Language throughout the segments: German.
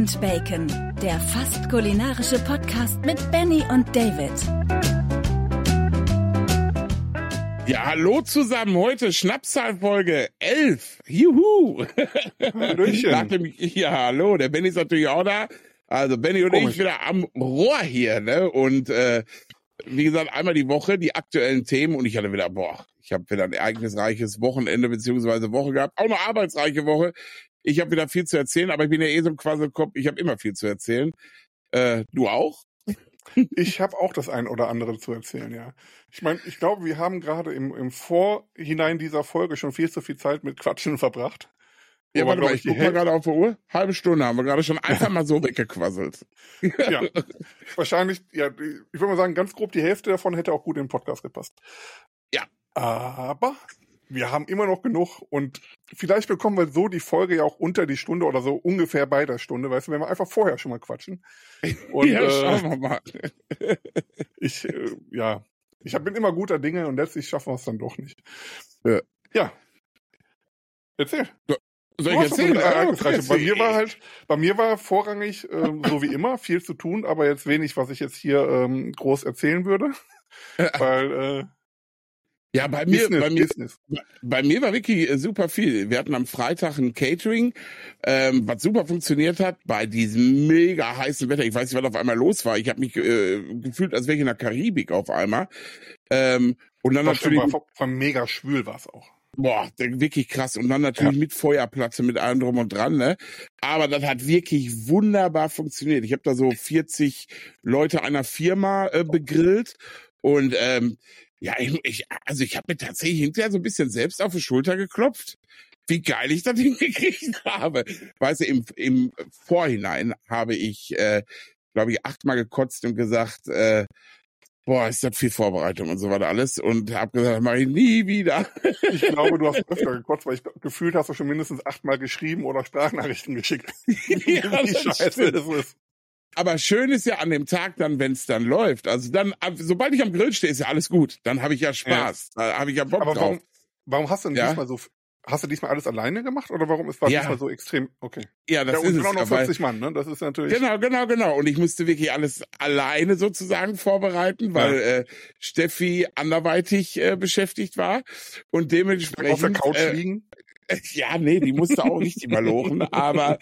und Bacon, der fast kulinarische Podcast mit Benny und David. Ja, hallo zusammen. Heute Schnapszahlfolge 11. Juhu. Hallöchen. Ja, hallo. Der Benny ist natürlich auch da. Also Benny und Komisch. ich wieder am Rohr hier, ne? Und äh, wie gesagt, einmal die Woche die aktuellen Themen und ich hatte wieder, boah, ich habe wieder ein ereignisreiches Wochenende beziehungsweise Woche gehabt. Auch eine arbeitsreiche Woche. Ich habe wieder viel zu erzählen, aber ich bin ja eh so ein Quasselkopf. Ich habe immer viel zu erzählen. Äh, du auch? Ich habe auch das ein oder andere zu erzählen, ja. Ich meine, ich glaube, wir haben gerade im, im Vorhinein dieser Folge schon viel zu viel Zeit mit Quatschen verbracht. Ja, warte mal, ich die guck mal gerade auf die Uhr. Halbe Stunde haben wir gerade schon einfach mal so weggequasselt. ja, wahrscheinlich, ja, ich würde mal sagen, ganz grob die Hälfte davon hätte auch gut in den Podcast gepasst. Ja. Aber wir haben immer noch genug und vielleicht bekommen wir so die Folge ja auch unter die Stunde oder so ungefähr bei der Stunde, weißt du, wenn wir einfach vorher schon mal quatschen. Und ja, äh, schauen wir mal. ich, äh, ja, ich hab, bin immer guter Dinge und letztlich schaffen wir es dann doch nicht. Ja. ja. Erzähl. Soll ich erzählen? Ja, okay. bei mir war halt, bei mir war vorrangig, ähm, so wie immer, viel zu tun, aber jetzt wenig, was ich jetzt hier ähm, groß erzählen würde. Weil äh, Ja, bei mir, Business, bei mir, Business. bei mir war wirklich äh, super viel. Wir hatten am Freitag ein Catering, ähm, was super funktioniert hat bei diesem mega heißen Wetter. Ich weiß nicht, was auf einmal los war. Ich habe mich äh, gefühlt, als wäre ich in der Karibik auf einmal. Ähm, und dann War natürlich, war, war mega schwül war es auch. boah, wirklich krass. Und dann natürlich mit Feuerplatte, mit allem drum und dran. Ne? Aber das hat wirklich wunderbar funktioniert. Ich habe da so 40 Leute einer Firma äh, begrillt und ähm, ja, ich, ich also ich habe mir tatsächlich hinterher so ein bisschen selbst auf die Schulter geklopft, wie geil ich das hingekriegt habe. Weißt du, im, im Vorhinein habe ich, äh, glaube ich, achtmal gekotzt und gesagt, äh, boah, ist das viel Vorbereitung und so weiter alles und habe gesagt, mache ich nie wieder. Ich glaube, du hast öfter gekotzt, weil ich gefühlt hast du schon mindestens achtmal geschrieben oder Sprachnachrichten geschickt. Ja, wie scheiße stimmt. das ist. Aber schön ist ja an dem Tag dann, wenn es dann läuft. Also dann, sobald ich am Grill stehe, ist ja alles gut. Dann habe ich ja Spaß. Da habe ich ja Bock Aber drauf. warum, warum hast du denn Ja. diesmal so, hast du diesmal alles alleine gemacht oder warum ist war Ja. diesmal so extrem, okay. Ja, das ja, und ist es. genau noch weil- 40 Mann, ne? Das ist natürlich. Genau, genau, genau. Und ich musste wirklich alles alleine sozusagen vorbereiten, weil äh, Steffi anderweitig äh, beschäftigt war und dementsprechend auf der Couch äh, liegen. Ja, nee, die musste auch richtig mal lochen, aber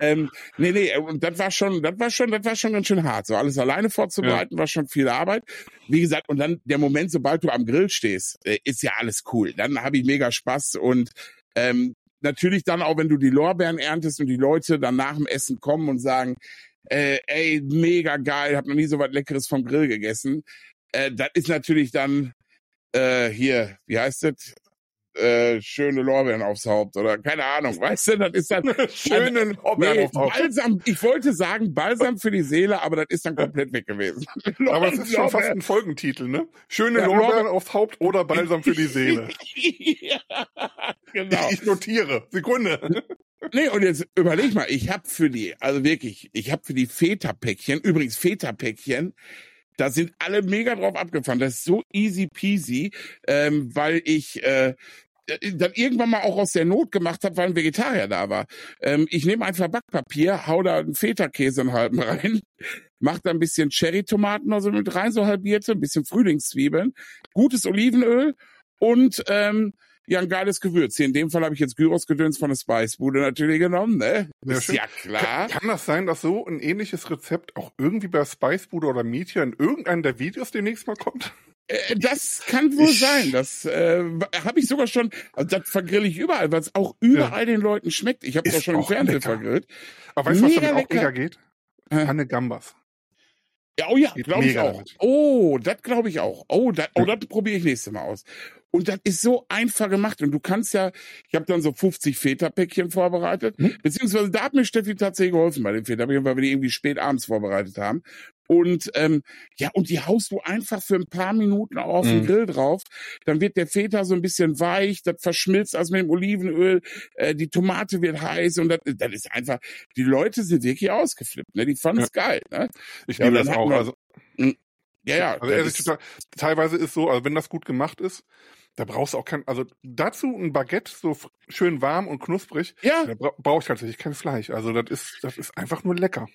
ähm, nee, nee, und das war schon, das war schon, das war schon ganz schön hart. So alles alleine vorzubereiten war schon viel Arbeit. Wie gesagt, und dann der Moment, sobald du am Grill stehst, äh, ist ja alles cool. Dann habe ich mega Spaß und ähm, natürlich dann auch, wenn du die Lorbeeren erntest und die Leute dann nach dem Essen kommen und sagen, äh, ey, mega geil, hab noch nie so was Leckeres vom Grill gegessen. Äh, das ist natürlich dann äh, hier, wie heißt das? Äh, schöne Lorbeeren aufs Haupt oder keine Ahnung, weißt du, das ist dann Schönen nee, Lorbeeren aufs Haupt. Balsam, ich wollte sagen Balsam für die Seele, aber das ist dann komplett weg gewesen. Aber es ist schon fast Lorbeeren. ein Folgentitel, ne? Schöne Ja, Lorbeeren Lorbe- aufs Haupt oder Balsam für die Seele. ja, genau. Ich notiere. Sekunde. Nee, und jetzt überleg mal, ich habe für die, also wirklich, ich habe für die Feta-Päckchen, übrigens Feta-Päckchen, da sind alle mega drauf abgefahren. Das ist so easy peasy, ähm, weil ich äh, dann irgendwann mal auch aus der Not gemacht habe, weil ein Vegetarier da war. Ähm, ich nehme einfach Backpapier, hau da einen Feta-Käse einen halben rein, mach da ein bisschen Cherry-Tomaten also mit rein, so halbierte, ein bisschen Frühlingszwiebeln, gutes Olivenöl und ähm, ja, ein geiles Gewürz. Hier in dem Fall habe ich jetzt Gyros-Gedöns von der Spicebude natürlich genommen, ne? Sehr Ist schön. ja klar. Kann, kann das sein, dass so ein ähnliches Rezept auch irgendwie bei Spicebude oder Meteor in irgendeinem der Videos demnächst mal kommt? Äh, Das kann wohl sein. Das äh, habe ich sogar schon, also das vergrill ich überall, weil es auch überall den Leuten schmeckt. Ich habe es auch schon im auch Fernsehen lecker. vergrillt. Aber weißt du, was damit auch lecker. mega geht? Anne Gambas. Ja, oh ja, glaube ich auch. damit. Oh, das glaube ich auch. Oh, das oh, das probiere ich nächstes Mal aus. Und das ist so einfach gemacht. Und du kannst ja, ich habe dann so 50 Feta-Päckchen vorbereitet. Hm? Beziehungsweise da hat mir Steffi tatsächlich geholfen bei den Feta-Päckchen, weil wir die irgendwie spät abends vorbereitet haben. Und ähm, ja, und die haust du einfach für ein paar Minuten auf den Mhm. Grill drauf. Dann wird der Feta so ein bisschen weich, das verschmilzt also mit dem Olivenöl, äh, die Tomate wird heiß und das, das ist einfach, die Leute sind wirklich ausgeflippt, ne? Die fanden es geil, ne? Ich Ja, liebe das auch. wir- Also, Ja, ja. also ist- total, teilweise ist so, also wenn das gut gemacht ist, Da brauchst du auch kein, also dazu ein Baguette, so schön warm und knusprig. Ja. Da bra brauche ich tatsächlich kein Fleisch. Also das ist, das ist einfach nur lecker.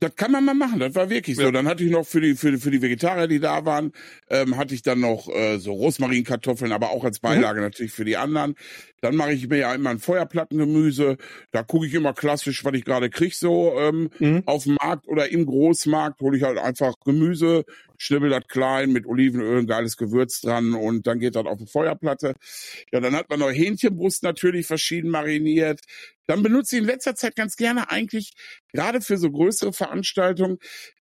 Das kann man mal machen, das war wirklich so. Ja. Dann hatte ich noch für die, für die, für die Vegetarier, die da waren, ähm, hatte ich dann noch äh, so Rosmarinkartoffeln, aber auch als Beilage natürlich für die anderen. Dann mache ich mir ja immer ein Feuerplattengemüse. Da gucke ich immer klassisch, was ich gerade krieg, so ähm, Mhm. auf dem Markt oder im Großmarkt hole ich halt einfach Gemüse, schnibbel das klein mit Olivenöl, ein geiles Gewürz dran und dann geht das auf die Feuerplatte. Ja, dann hat man noch Hähnchenbrust natürlich verschieden mariniert. Dann benutze ich in letzter Zeit ganz gerne eigentlich, gerade für so größere Veranstaltungen,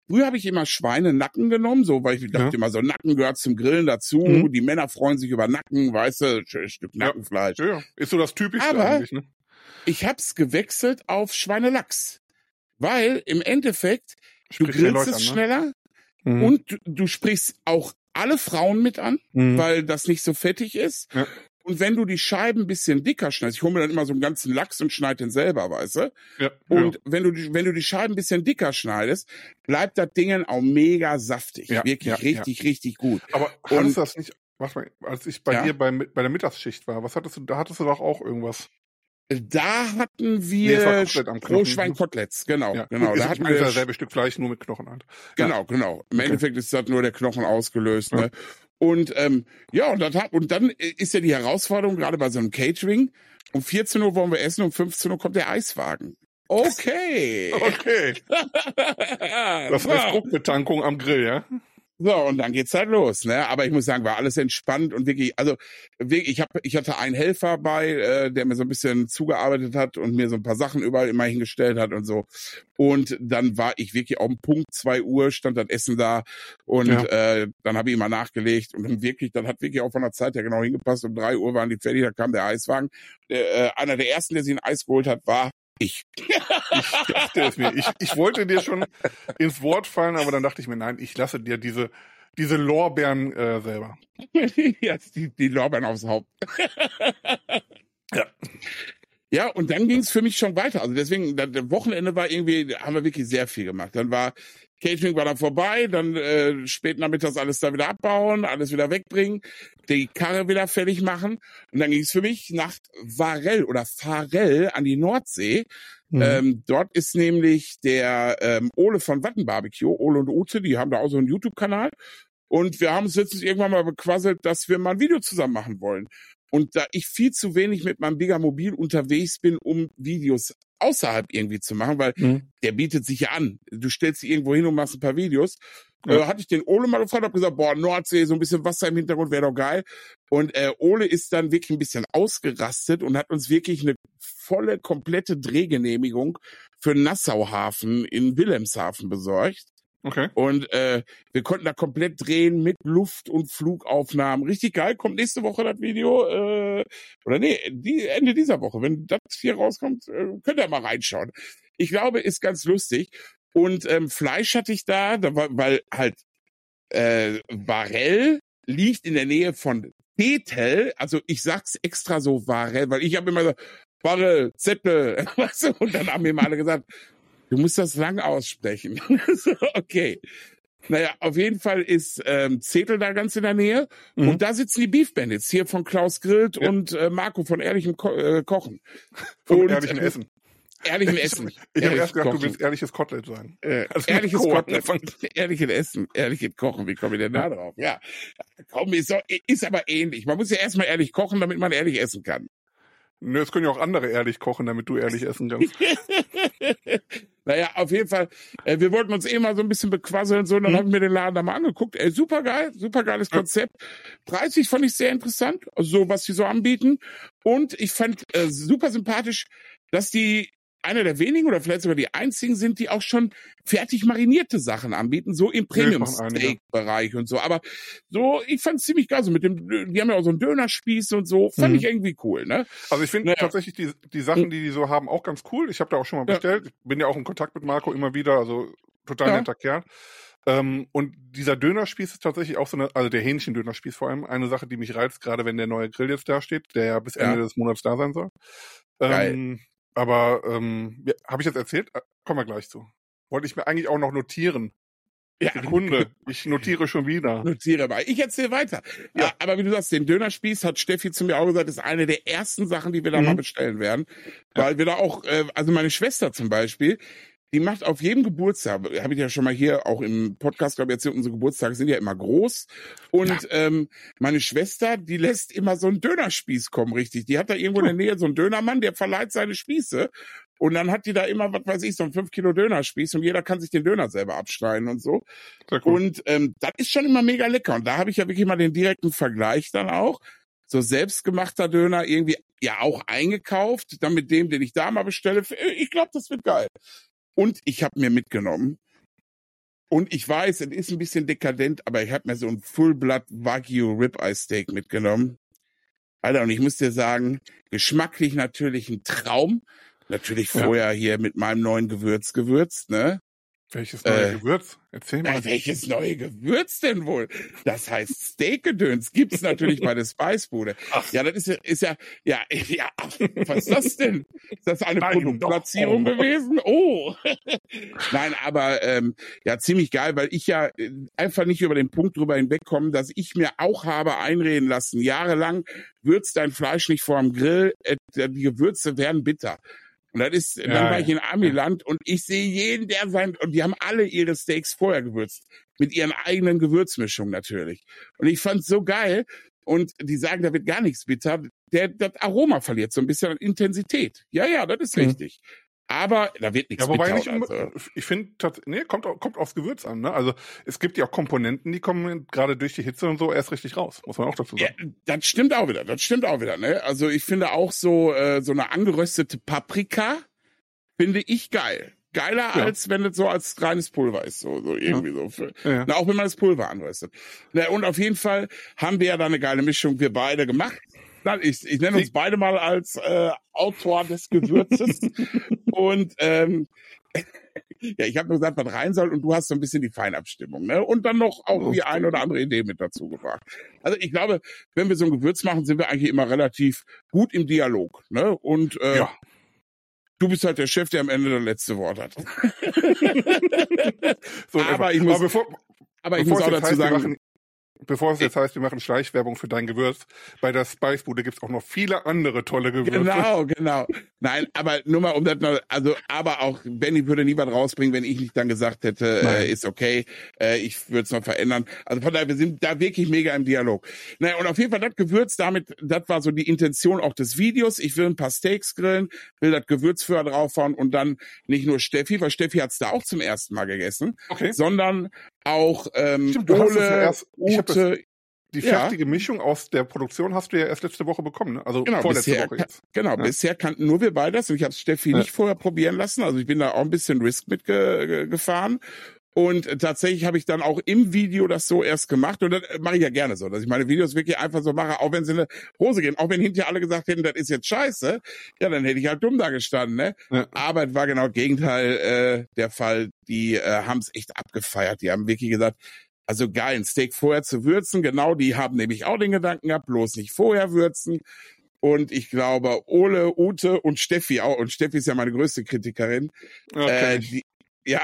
Früher habe ich immer Schweinenacken genommen, so weil ich dachte Ja. immer, so Nacken gehört zum Grillen dazu. Mhm. Die Männer freuen sich über Nacken, weißt du, ein Stück. Nackenfleisch. Ja, ja. Ist so das Typischste Aber- eigentlich, ne? Ich hab's gewechselt auf Schweinelachs. Weil im Endeffekt, du Spricht die grillst es an, ne? schneller Mhm. und du, sprichst auch alle Frauen mit an, Mhm. weil das nicht so fettig ist. Ja. Und wenn du die Scheiben ein bisschen dicker schneidest, ich hole mir dann immer so einen ganzen Lachs und schneide den selber, weißt du? ja, Und wenn du die, wenn du die Scheiben ein bisschen dicker schneidest, bleibt das Ding auch mega saftig. Ja, Wirklich ja, richtig, richtig gut. ja. Aber hattest du das nicht, warte mal, als ich bei Ja. dir bei, bei der Mittagsschicht war, was hattest du, da hattest du doch auch irgendwas. Da hatten wir. Rohschweinkoteletts, genau, Ja. genau. Da hatten wir dasselbe Stück Fleisch, nur mit Knochen halt. Genau, genau. Im Okay. Endeffekt ist das nur der Knochen ausgelöst. Ja. Ne? Und ähm, ja, und, das hat, und dann ist ja die Herausforderung, gerade bei so einem Catering, um 14 Uhr wollen wir essen, um 15 Uhr kommt der Eiswagen. Okay. Okay. Das heißt Druckbetankung am Grill, ja? So, und dann geht's halt los. Ne? Aber ich muss sagen, war alles entspannt und wirklich, also wirklich, ich, hab, ich hatte einen Helfer bei, äh, der mir so ein bisschen zugearbeitet hat und mir so ein paar Sachen überall immer hingestellt hat und so. Und dann war ich wirklich um Punkt zwei Uhr, stand das Essen da und Ja. äh, dann habe ich immer nachgelegt und dann wirklich, dann hat wirklich auch von der Zeit her genau hingepasst. Um drei Uhr waren die fertig, da kam der Eiswagen. Der, äh, einer der ersten, der sich ein Eis geholt hat, war ich. Ich dachte es mir. Ich, ich wollte dir schon ins Wort fallen, aber dann dachte ich mir, nein, ich lasse dir diese, diese Lorbeeren äh, selber. Jetzt die, die Lorbeeren aufs Haupt. Ja. Ja, und dann ging es für mich schon weiter. Also deswegen, das Wochenende war irgendwie, haben wir wirklich sehr viel gemacht. Dann war Catering war dann vorbei, dann äh, spät nachmittags alles da wieder abbauen, alles wieder wegbringen, die Karre wieder fertig machen. Und dann ging es für mich nach Varell oder Farell an die Nordsee. Mhm. Ähm, dort ist nämlich der ähm, Ole von Watten Barbecue, Ole und Ute, die haben da auch so einen YouTube-Kanal. Und wir haben uns letztens irgendwann mal bequasselt, dass wir mal ein Video zusammen machen wollen. Und da ich viel zu wenig mit meinem Bigger Mobil unterwegs bin, um Videos außerhalb irgendwie zu machen, weil Mhm. der bietet sich ja an. Du stellst dich irgendwo hin und machst ein paar Videos. Ja. Äh, hatte ich den Ole mal gefragt, hab gesagt, boah, Nordsee, so ein bisschen Wasser im Hintergrund wäre doch geil. Und äh, Ole ist dann wirklich ein bisschen ausgerastet und hat uns wirklich eine volle, komplette Drehgenehmigung für Nassauhafen in Wilhelmshaven besorgt. Okay. Und äh, wir konnten da komplett drehen mit Luft- und Flugaufnahmen. Richtig geil. Kommt nächste Woche das Video. Äh, oder nee, die, Ende dieser Woche. Wenn das hier rauskommt, äh, könnt ihr mal reinschauen. Ich glaube, ist ganz lustig. Und ähm, Fleisch hatte ich da, da war, weil halt äh, Varell liegt in der Nähe von Bethel. Also ich sag's extra so Varell, weil ich habe immer so, Varell, Zettel? Und dann haben mir mal alle gesagt, du musst das lang aussprechen. so, okay. Naja, auf jeden Fall ist ähm, Zettel da ganz in der Nähe. Mhm. Und da sitzen die Beef Bandits hier von Klaus Grillt Ja. und äh, Marco von Ehrlichem Ko äh, Kochen. Vom Und, ehrlichen äh, Essen. Ehrlichem Essen. Ich habe Ehrlich erst gedacht, du kochen. willst ehrliches Kotelett sagen. Äh, Also ehrliches Kotelett, ehrliches Essen, ehrliches Kochen, wie komme ich denn da drauf? Ja, komm, ist, doch, ist aber ähnlich. Man muss ja erstmal ehrlich kochen, damit man ehrlich essen kann. Nö, es können ja auch andere ehrlich kochen, damit du ehrlich essen kannst. naja, auf jeden Fall, äh, wir wollten uns eh mal so ein bisschen bequasseln so, und dann Mhm. haben wir den Laden da mal angeguckt. Ey, super geil, super geiles Ja. Konzept. Preislich fand ich sehr interessant, so was die so anbieten. Und ich fand äh, super sympathisch, dass die einer der wenigen oder vielleicht sogar die einzigen sind, die auch schon fertig marinierte Sachen anbieten, so im Ja. Premium-Steak-Bereich und so. Aber so, ich fand's ziemlich geil, so mit dem, die haben ja auch so einen Dönerspieß und so, fand Mhm. ich irgendwie cool, ne? Also ich finde Naja. tatsächlich die, die Sachen, die die so haben, auch ganz cool. Ich habe da auch schon mal Ja. bestellt. Ich bin ja auch in Kontakt mit Marco immer wieder, also total Ja. netter Kerl. Ähm, und dieser Dönerspieß ist tatsächlich auch so eine, also der Hähnchen-Dönerspieß vor allem, eine Sache, die mich reizt, gerade wenn der neue Grill jetzt da steht, der ja bis Ja. Ende des Monats da sein soll. Geil. Ähm, aber ähm, ja, habe ich jetzt erzählt? Äh, Kommen wir gleich zu. Wollte ich mir eigentlich auch noch notieren. Ja. Sekunde, ich notiere schon wieder. Notiere mal. Ich erzähle weiter. Ja. Aber wie du sagst, den Dönerspieß hat Steffi zu mir auch gesagt, ist eine der ersten Sachen, die wir da mhm. mal bestellen werden. Weil wir da auch, äh, also meine Schwester zum Beispiel, die macht auf jedem Geburtstag, habe ich ja schon mal hier auch im Podcast, glaube ich, erzählt, unsere Geburtstage sind ja immer groß. Und ja. ähm, meine Schwester, die lässt immer so einen Dönerspieß kommen, richtig. Die hat da irgendwo in der Nähe so einen Dönermann, der verleiht seine Spieße. Und dann hat die da immer, was weiß ich, so ein 5 Kilo Dönerspieß und jeder kann sich den Döner selber abschneiden und so. Cool. Und ähm, das ist schon immer mega lecker. Und da habe ich ja wirklich mal den direkten Vergleich dann auch. So selbstgemachter Döner irgendwie ja auch eingekauft, dann mit dem, den ich da mal bestelle. Ich glaube, das wird geil. Und ich habe mir mitgenommen. Und ich weiß, es ist ein bisschen dekadent, aber ich habe mir so ein Full Blood Wagyu Ribeye Steak mitgenommen. Alter, und ich muss dir sagen, geschmacklich natürlich ein Traum. Natürlich vorher ja. hier mit meinem neuen Gewürz gewürzt, ne? Welches neue äh, Gewürz? Erzähl mal. Ja, welches neue Gewürz denn wohl? Das heißt Steakgedöns gibt's natürlich bei der Spicebude. Ja, das ist ja, ist ja, ja, ja, was ist das denn? Ist das eine Produktplatzierung oh. gewesen? Oh. Nein, aber ähm, ja, ziemlich geil, weil ich ja äh, einfach nicht über den Punkt drüber hinwegkomme, dass ich mir auch habe einreden lassen, jahrelang würzt dein Fleisch nicht vor dem Grill, äh, die Gewürze werden bitter. Und das ist, ja, dann war ich in Amiland ja. und ich sehe jeden, der sein, und die haben alle ihre Steaks vorher gewürzt. Mit ihren eigenen Gewürzmischungen natürlich. Und ich fand's so geil. Und die sagen, da wird gar nichts bitter. Der, das Aroma verliert so ein bisschen an Intensität. Ja, ja, das ist mhm. richtig. Aber da wird nichts ja, wobei nicht, also. ich finde, nee, kommt, kommt aufs Gewürz an. Ne? Also es gibt ja auch Komponenten, die kommen gerade durch die Hitze und so erst richtig raus, muss man auch dazu sagen. Ja, das stimmt auch wieder, das stimmt auch wieder. Ne? Also ich finde auch so äh, so eine angeröstete Paprika finde ich geil. Geiler ja. als wenn es so als reines Pulver ist, so, so irgendwie ja. so. Für, ja. Na, auch wenn man das Pulver anröstet. Na, und auf jeden Fall haben wir ja da eine geile Mischung, wir beide gemacht. Ich, ich nenne uns beide mal als äh, Autor des Gewürzes. und ähm, ja, ich habe nur gesagt, was rein soll und du hast so ein bisschen die Feinabstimmung, ne? Und dann noch auch die ein oder andere Idee mit dazu gebracht. Also ich glaube, wenn wir so ein Gewürz machen, sind wir eigentlich immer relativ gut im Dialog, ne? Und äh, ja. Du bist halt der Chef, der am Ende das letzte Wort hat. so, aber ich muss, aber bevor, aber ich muss auch dazu sagen, Bevor es jetzt heißt, wir machen Schleichwerbung für dein Gewürz, bei der Spicebude gibt's auch noch viele andere tolle Gewürze. Genau, genau. Nein, aber nur mal um das noch, also, aber auch Benny würde niemand rausbringen, wenn ich nicht dann gesagt hätte, äh, ist okay, äh, ich würde es noch verändern. Also von daher, wir sind da wirklich mega im Dialog. Naja, und auf jeden Fall das Gewürz, damit, das war so die Intention auch des Videos. Ich will ein paar Steaks grillen, will das Gewürz vorher draufhauen und dann nicht nur Steffi, weil Steffi hat's da auch zum ersten Mal gegessen, okay. sondern auch ähm, Stimmt, Ole, erst, Ute, die fertige ja. Mischung aus der Produktion hast du ja erst letzte Woche bekommen, ne? also genau, vorletzte bisher, Woche jetzt. Genau, ja. bisher kannten nur wir beide das und ich habe Steffi ja. nicht vorher probieren lassen, also ich bin da auch ein bisschen Risk mitgefahren und tatsächlich habe ich dann auch im Video das so erst gemacht. Und das mache ich ja gerne so, dass ich meine Videos wirklich einfach so mache, auch wenn sie in eine Hose gehen. Auch wenn hinterher alle gesagt hätten, das ist jetzt scheiße, ja, dann hätte ich halt dumm da gestanden. Ne? Ja. Aber es war genau das Gegenteil äh, der Fall. Die äh, haben es echt abgefeiert. Die haben wirklich gesagt, also geil, ein Steak vorher zu würzen. Genau, die haben nämlich auch den Gedanken gehabt, bloß nicht vorher würzen. Und ich glaube, Ole, Ute und Steffi auch, und Steffi ist ja meine größte Kritikerin, okay. äh, die, ja,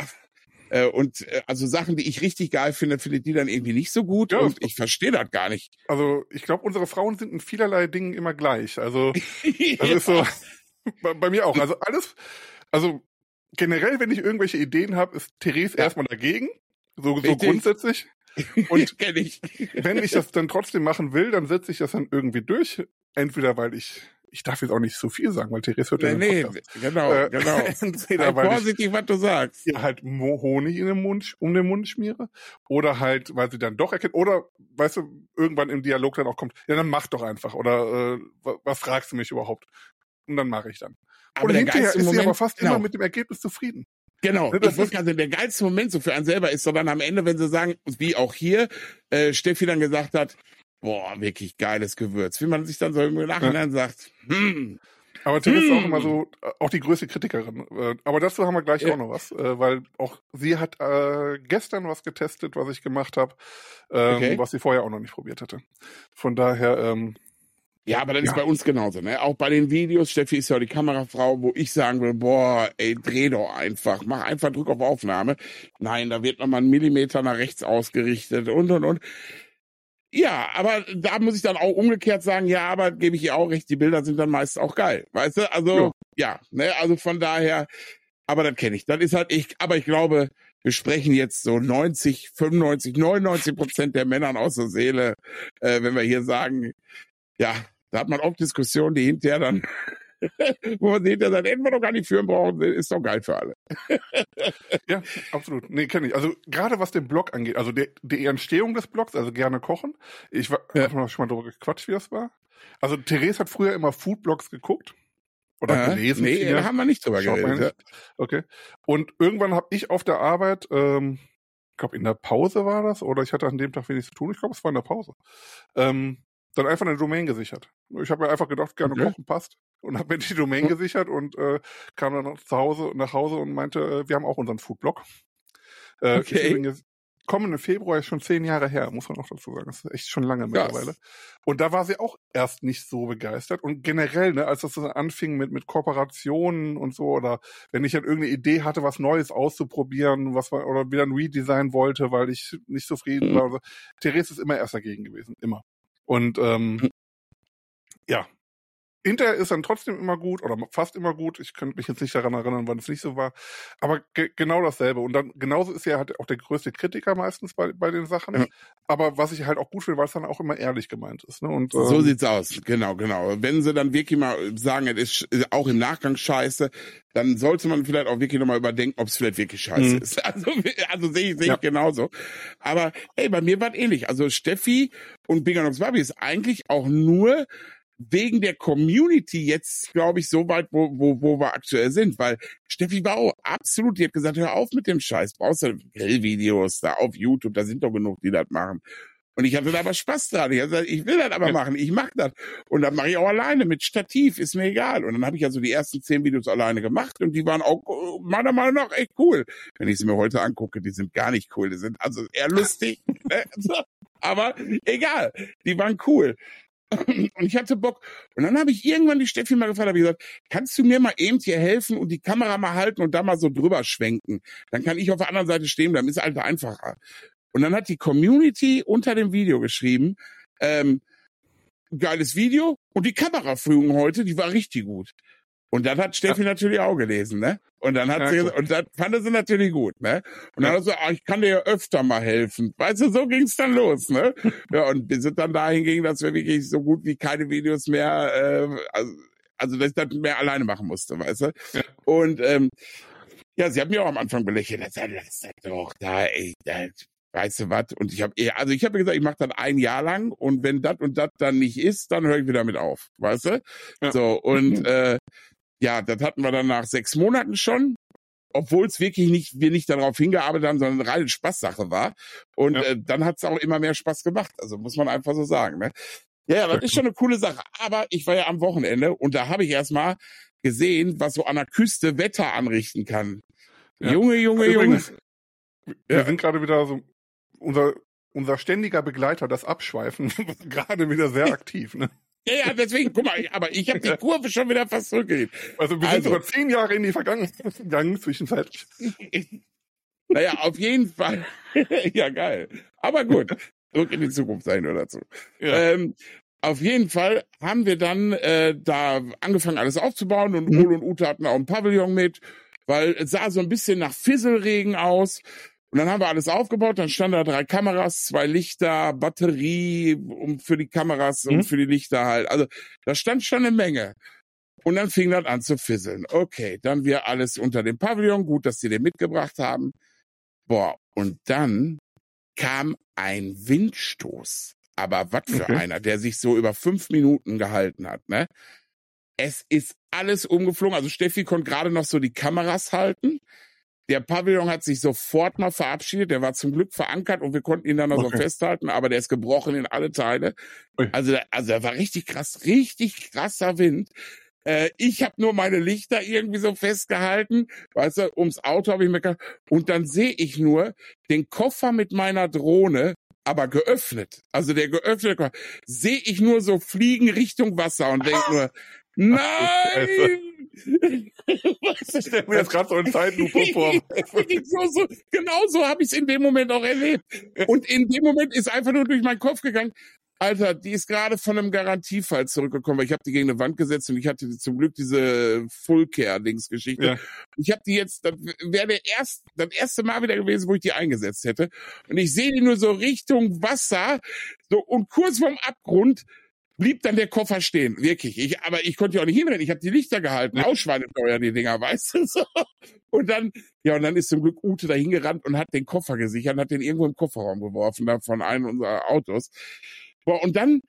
äh, und äh, also Sachen, die ich richtig geil finde, findet die dann irgendwie nicht so gut. Ja, und ich verstehe das gar nicht. Also ich glaube, unsere Frauen sind in vielerlei Dingen immer gleich. Also das ist so bei, bei, mir auch. Also alles, also generell, wenn ich irgendwelche Ideen habe, ist Therese ja. erstmal dagegen. So, so grundsätzlich. Und ich. wenn ich das dann trotzdem machen will, dann setze ich das dann irgendwie durch. Entweder weil ich ich darf jetzt auch nicht so viel sagen, weil Therese hört nee, ja nee, genau, äh, genau. Entweder, weil vorsichtig, ich, was du sagst. Ja, halt Honig in den Mund, um den Mund schmiere. Oder halt, weil sie dann doch erkennt. Oder, weißt du, irgendwann im Dialog dann auch kommt, ja, dann mach doch einfach. Oder äh, was fragst du mich überhaupt? Und dann mache ich dann. Aber Und hinterher ist sie aber fast genau. immer mit dem Ergebnis zufrieden. Genau, das ich also der geilste Moment so für einen selber ist so dann am Ende, wenn sie sagen, wie auch hier, äh, Steffi dann gesagt hat, boah, wirklich geiles Gewürz. Wie man sich dann so im Nachhinein ja. sagt, hm. Aber Tim hm. ist auch immer so, äh, auch die größte Kritikerin. Äh, aber dazu haben wir gleich ja. auch noch was, äh, weil auch sie hat äh, gestern was getestet, was ich gemacht habe, ähm, okay. was sie vorher auch noch nicht probiert hatte. Von daher, ähm, Ja, aber das ja. ist bei uns genauso, ne? Auch bei den Videos, Steffi ist ja die Kamerafrau, wo ich sagen will, boah, ey, dreh doch einfach, mach einfach Druck auf Aufnahme. Nein, da wird nochmal einen Millimeter nach rechts ausgerichtet und und und. Ja, aber da muss ich dann auch umgekehrt sagen, ja, aber gebe ich ihr auch recht, die Bilder sind dann meist auch geil. Weißt du? Also, ja, ja ne, also von daher, aber das kenne ich. Das ist halt ich, aber ich glaube, wir sprechen jetzt so 90, 95, 99 Prozent der Männern aus der Seele, äh, wenn wir hier sagen, ja, da hat man oft Diskussionen, die hinterher dann, wo man hinterher sagt, hätten wir doch gar nicht führen brauchen, ist doch geil für alle. ja, absolut. Nee, kenne ich. Also gerade was den Blog angeht, also die, die Entstehung des Blogs, also gerne kochen. Ich war ja. schon mal darüber gequatscht, wie das war. Also Therese hat früher immer Foodblogs geguckt. Oder ja, gelesen. Nee, da haben wir nicht drüber geredet. Ja. Okay. Und irgendwann habe ich auf der Arbeit, ähm, ich glaube in der Pause war das, oder ich hatte an dem Tag wenig zu tun, ich glaube es war in der Pause, ähm, dann einfach eine Domain gesichert. Ich habe mir einfach gedacht, gerne okay. kochen passt und habe mir die Domain hm. gesichert und äh, kam dann zu Hause nach Hause und meinte, äh, wir haben auch unseren Foodblog. Äh, okay. Übrigens, kommende Februar ist schon zehn Jahre her, muss man auch dazu sagen. Das ist echt schon lange mittlerweile. Und da war sie auch erst nicht so begeistert. Und generell, ne, als das dann anfing mit, mit Kooperationen und so, oder wenn ich dann irgendeine Idee hatte, was Neues auszuprobieren, was man, oder wieder ein Redesign wollte, weil ich nicht zufrieden mhm. war. Also, Therese ist immer erst dagegen gewesen. Immer. Und ähm, mhm. ja, Hinterher ist dann trotzdem immer gut oder fast immer gut. Ich könnte mich jetzt nicht daran erinnern, wann es nicht so war. Aber ge genau dasselbe. Und dann genauso ist er halt auch der größte Kritiker meistens bei, bei den Sachen. Ja. Aber was ich halt auch gut finde, weil es dann auch immer ehrlich gemeint ist. Ne? Und, ähm, so sieht's aus. Genau, genau. Wenn sie dann wirklich mal sagen, es ist auch im Nachgang scheiße, dann sollte man vielleicht auch wirklich nochmal überdenken, ob es vielleicht wirklich scheiße mhm. ist. Also, also sehe ich, seh ich ja. genauso. Aber ey, bei mir war es ähnlich. Also Steffi und Biganox Babi ist eigentlich auch nur wegen der Community jetzt, glaube ich, so weit, wo, wo, wo wir aktuell sind. Weil Steffi war auch absolut, die hat gesagt, hör auf mit dem Scheiß, brauchst du Grillvideos da auf YouTube, da sind doch genug, die das machen. Und ich hatte da aber Spaß dran. Ich, gesagt, ich will das aber machen, ich mach das. Und dann mache ich auch alleine mit Stativ, ist mir egal. Und dann habe ich also die ersten zehn Videos alleine gemacht und die waren auch meiner Meinung nach echt cool. Wenn ich sie mir heute angucke, die sind gar nicht cool. Die sind also eher lustig. Ne? aber egal, die waren cool. Und ich hatte Bock. Und dann habe ich irgendwann die Steffi mal gefragt, habe ich gesagt, kannst du mir mal eben hier helfen und die Kamera mal halten und da mal so drüber schwenken? Dann kann ich auf der anderen Seite stehen, dann ist einfach einfacher. Und dann hat die Community unter dem Video geschrieben, ähm, geiles Video und die Kameraführung heute, die war richtig gut. Und dann hat Steffi ja. natürlich auch gelesen, ne? Und dann hat ja, sie, und dann fand sie natürlich gut, ne? Und dann ja. hat sie, ah, ich kann dir ja öfter mal helfen. Weißt du, so ging's dann los, ne? ja, und wir sind dann dahin gegangen, dass wir wirklich so gut wie keine Videos mehr, äh, also, also dass ich das mehr alleine machen musste, weißt du? Ja. Und ähm, ja, sie hat mir auch am Anfang belächelt, das ist doch da, ey, da, weißt du was? Und ich habe eher, also ich habe gesagt, ich mache das ein Jahr lang und wenn das und das dann nicht ist, dann höre ich wieder mit auf, weißt du? Ja. So und äh, ja, das hatten wir dann nach sechs Monaten schon, obwohl es wirklich nicht, wir nicht darauf hingearbeitet haben, sondern eine reine Spaßsache war. Und ja. äh, dann hat es auch immer mehr Spaß gemacht. Also muss man einfach so sagen. Ne? Ja, das ist schon eine coole Sache. Aber ich war ja am Wochenende und da habe ich erstmal gesehen, was so an der Küste Wetter anrichten kann. Ja. Junge, Junge, Übrigens, Junge. Wir ja. sind gerade wieder so, unser, unser ständiger Begleiter, das Abschweifen, gerade wieder sehr aktiv. Ne? Ja, ja, deswegen, guck mal, aber ich habe die Kurve schon wieder fast zurückgelegt. Also wir sind also, sogar zehn Jahre in die Vergangenheit gegangen, zwischenzeitlich. naja, auf jeden Fall. ja, geil. Aber gut, zurück in die Zukunft sein oder so. Ja. Ähm, auf jeden Fall haben wir dann äh, da angefangen, alles aufzubauen und mhm. Ul und Ute hatten auch ein Pavillon mit, weil es sah so ein bisschen nach Fisselregen aus. Und dann haben wir alles aufgebaut, dann standen da drei Kameras, zwei Lichter, Batterie um, für die Kameras mhm. und für die Lichter halt. Also da stand schon eine Menge. Und dann fing das an zu fisseln. Okay, dann wir alles unter dem Pavillon. Gut, dass sie den mitgebracht haben. Boah, und dann kam ein Windstoß. Aber was für okay. einer, der sich so über fünf Minuten gehalten hat, ne? Es ist alles umgeflogen. Also Steffi konnte gerade noch so die Kameras halten. Der Pavillon hat sich sofort mal verabschiedet. Der war zum Glück verankert und wir konnten ihn dann noch okay. so festhalten, aber der ist gebrochen in alle Teile. Also, also der war richtig krass, richtig krasser Wind. Äh, ich habe nur meine Lichter irgendwie so festgehalten, weißt du, ums Auto habe ich mir und dann sehe ich nur den Koffer mit meiner Drohne aber geöffnet. Also der geöffnete sehe ich nur so fliegen Richtung Wasser und denke nur, nein! Ich stelle mir jetzt gerade so eine Zeitlupe vor. so, so, genau so habe ich es in dem Moment auch erlebt. Und in dem Moment ist einfach nur durch meinen Kopf gegangen, Alter, die ist gerade von einem Garantiefall zurückgekommen, weil ich habe die gegen eine Wand gesetzt und ich hatte zum Glück diese Full-Care-Dings-Geschichte. Ja. Ich habe die jetzt, das wäre der erst, das erste Mal wieder gewesen, wo ich die eingesetzt hätte. Und ich sehe die nur so Richtung Wasser, so und kurz vorm Abgrund blieb dann der Koffer stehen, wirklich. Ich, aber ich konnte ja auch nicht hinrennen. Ich habe die Lichter gehalten, ja. Ausschweineteuer die Dinger, weißt du so. Und dann, ja, und dann ist zum Glück Ute da hingerannt und hat den Koffer gesichert und hat den irgendwo im Kofferraum geworfen, da von einem unserer Autos. Boah, und dann,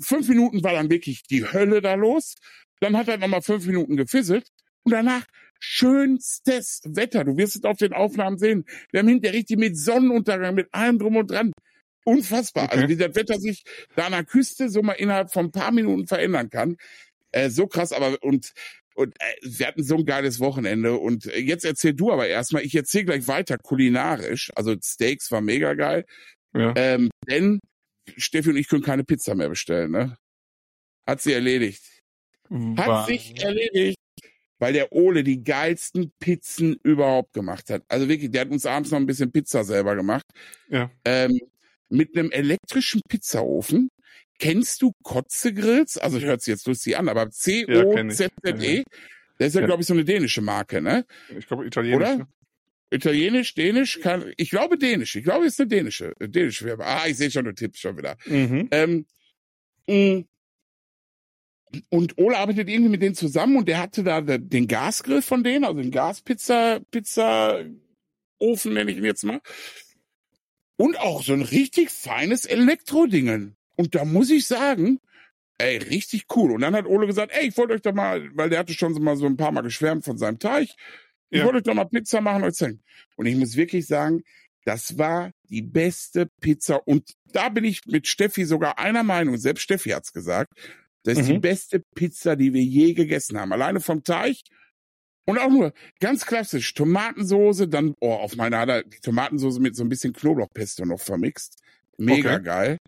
fünf Minuten war dann wirklich die Hölle da los. Dann hat er nochmal fünf Minuten gefisselt. Und danach schönstes Wetter. Du wirst es auf den Aufnahmen sehen. Wir haben hinterher richtig mit Sonnenuntergang, mit allem drum und dran. Unfassbar. Okay. Also wie das Wetter sich da an der Küste so mal innerhalb von ein paar Minuten verändern kann. Äh, so krass, aber und und äh, wir hatten so ein geiles Wochenende. Und äh, jetzt erzähl du aber erstmal, ich erzähle gleich weiter kulinarisch. Also Steaks war mega geil. Ja. Ähm, denn Steffi und ich können keine Pizza mehr bestellen, ne? Hat sie erledigt. Hat War. sich erledigt. Weil der Ole die geilsten Pizzen überhaupt gemacht hat. Also wirklich, der hat uns abends noch ein bisschen Pizza selber gemacht. Ja. Ähm, mit einem elektrischen Pizzaofen. Kennst du Kotzegrills? Also hört sich jetzt lustig an, aber C-O-Z-Z-E. Das ist ja, ja. glaube ich, so eine dänische Marke, ne? Ich glaube, italienisch. Oder? Ne? Italienisch, Dänisch, kann, ich glaube Dänisch. Ich glaube, es ist eine dänische, dänische Firma. Ah, ich sehe schon, du tippst schon wieder. Mhm. Ähm, mm. und Ole arbeitet irgendwie mit denen zusammen und der hatte da den Gasgrill von denen, also den Gaspizza, Pizza Ofen nenne ich ihn jetzt mal. Und auch so ein richtig feines Elektrodingen. Und da muss ich sagen, ey, richtig cool. Und dann hat Ole gesagt, ey, ich wollte euch doch mal, weil der hatte schon so mal so ein paar Mal geschwärmt von seinem Teich. Ich ja. wollte euch doch mal Pizza machen und erzählen. Und ich muss wirklich sagen, das war die beste Pizza. Und da bin ich mit Steffi sogar einer Meinung. Selbst Steffi hat's gesagt. Das ist mhm. die beste Pizza, die wir je gegessen haben. Alleine vom Teich. Und auch nur ganz klassisch Tomatensoße, dann, oh, auf meiner hat er die Tomatensoße mit so ein bisschen Knoblauchpesto noch vermixt. Mega okay. geil.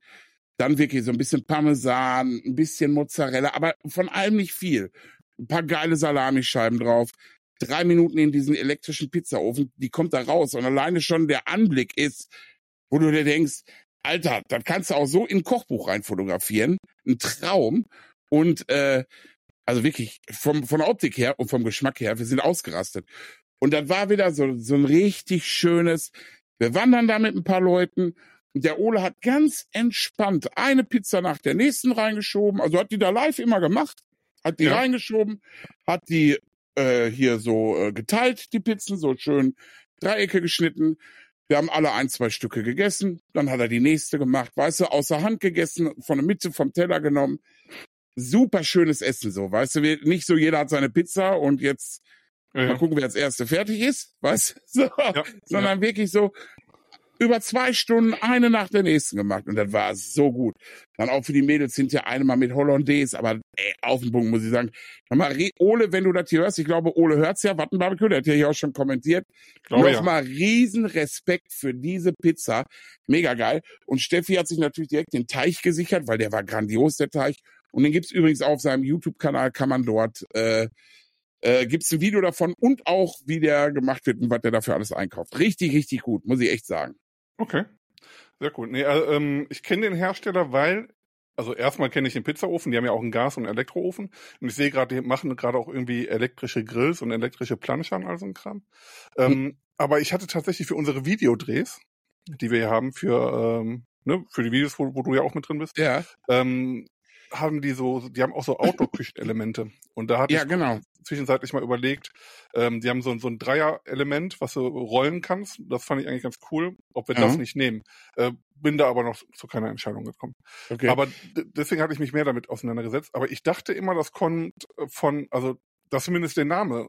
Dann wirklich so ein bisschen Parmesan, ein bisschen Mozzarella, aber von allem nicht viel. Ein paar geile Salamischeiben drauf drei Minuten in diesen elektrischen Pizzaofen, die kommt da raus. Und alleine schon der Anblick ist, wo du dir denkst, Alter, das kannst du auch so in ein Kochbuch rein fotografieren. Ein Traum. Und äh, also wirklich vom, von der Optik her und vom Geschmack her, wir sind ausgerastet. Und das war wieder so, so ein richtig schönes, wir wandern da mit ein paar Leuten. Und der Ole hat ganz entspannt eine Pizza nach der nächsten reingeschoben. Also hat die da live immer gemacht, hat die ja. reingeschoben, hat die äh, hier so äh, geteilt, die Pizzen, so schön Dreiecke geschnitten. Wir haben alle ein, zwei Stücke gegessen. Dann hat er die nächste gemacht, weißt du, außer Hand gegessen, von der Mitte vom Teller genommen. Super schönes Essen, so, weißt du, nicht so jeder hat seine Pizza und jetzt ja. mal gucken, wer als Erste fertig ist, weißt du, so, ja. sondern ja. wirklich so, über zwei Stunden eine nach der nächsten gemacht und das war so gut. Dann auch für die Mädels sind ja eine mal mit Hollandaise, aber ey, auf den Punkt muss ich sagen. Nochmal, Ole, wenn du das hier hörst, ich glaube, Ole hört's ja, Wattenbarbecue, der hat ja hier auch schon kommentiert. Nochmal ja. riesen Respekt für diese Pizza. Mega geil. Und Steffi hat sich natürlich direkt den Teich gesichert, weil der war grandios, der Teich. Und den gibt's übrigens auf seinem YouTube-Kanal, kann man dort äh, äh, gibt's ein Video davon und auch, wie der gemacht wird und was der dafür alles einkauft. Richtig, richtig gut, muss ich echt sagen. Okay. Sehr cool. Nee, also, ähm, ich kenne den Hersteller, weil, also erstmal kenne ich den Pizzaofen, die haben ja auch einen Gas- und Elektroofen. Und ich sehe gerade, die machen gerade auch irgendwie elektrische Grills und elektrische Planschern, also ein Kram. Ähm, hm. Aber ich hatte tatsächlich für unsere Videodrehs, die wir hier haben, für, ähm, ne, für die Videos, wo, wo du ja auch mit drin bist, ja. ähm, haben die so, die haben auch so Outdoor-Küchenelemente. Und da hatte ja, ich genau. zwischenzeitlich mal überlegt, ähm, die haben so, so ein Dreier-Element, was du rollen kannst. Das fand ich eigentlich ganz cool, ob wir ja. das nicht nehmen. Äh, bin da aber noch zu keiner Entscheidung gekommen. Okay. Aber deswegen hatte ich mich mehr damit auseinandergesetzt. Aber ich dachte immer, das kommt von, also, dass zumindest der Name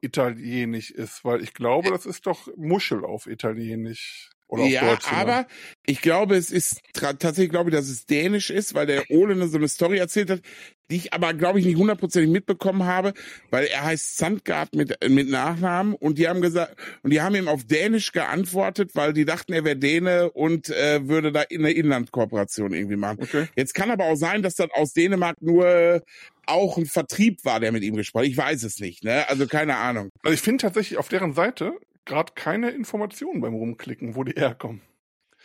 italienisch ist, weil ich glaube, das ist doch Muschel auf Italienisch. Ja, aber ich glaube, es ist tatsächlich, glaube ich, dass es dänisch ist, weil der Ole so eine Story erzählt hat. die ich aber, glaube ich, nicht hundertprozentig mitbekommen habe, weil er heißt Sandgard mit, mit Nachnamen und die haben gesagt, und die haben ihm auf Dänisch geantwortet, weil die dachten, er wäre Däne und äh, würde da in eine Inlandkooperation irgendwie machen. Okay. Jetzt kann aber auch sein, dass das aus Dänemark nur auch ein Vertrieb war, der mit ihm gesprochen hat. Ich weiß es nicht, ne? Also keine Ahnung. Also ich finde tatsächlich auf deren Seite gerade keine Informationen beim Rumklicken, wo die herkommen.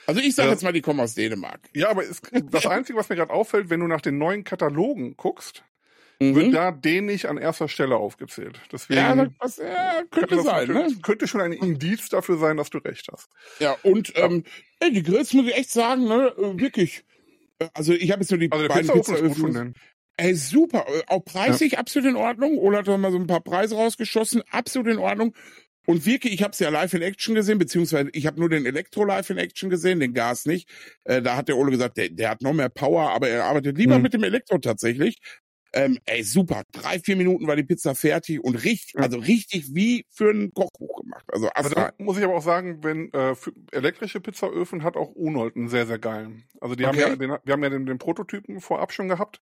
Also ich sage Ja. jetzt mal, die kommen aus Dänemark. Ja, aber es, das Einzige, was mir gerade auffällt, wenn du nach den neuen Katalogen guckst, Mhm. wird da dänisch an erster Stelle aufgezählt. Deswegen ja, das, ja, könnte das sein, ne? könnte schon ein Indiz dafür sein, dass du recht hast. Ja, und ähm, ey, die Grills muss ich echt sagen, ne, äh, wirklich. Äh, Also ich habe jetzt nur die Also beiden Pizzaöfen. Ey, super. Äh, Auch preisig absolut in Ordnung. Ola hat doch mal so ein paar Preise rausgeschossen. Absolut in Ordnung. Und wirklich, ich habe es ja live in Action gesehen, beziehungsweise ich habe nur den Elektro live in Action gesehen, den Gas nicht. Äh, da hat der Ole gesagt, der, der hat noch mehr Power, aber er arbeitet lieber Mhm. mit dem Elektro tatsächlich. Ähm, ey, super. Drei, vier Minuten war die Pizza fertig und richtig, also richtig wie für ein Kochbuch gemacht. Also Also muss ich aber auch sagen, wenn äh, für elektrische Pizzaöfen hat auch Unold einen sehr, sehr geilen. Also die Okay. haben ja den, wir haben ja den, den Prototypen vorab schon gehabt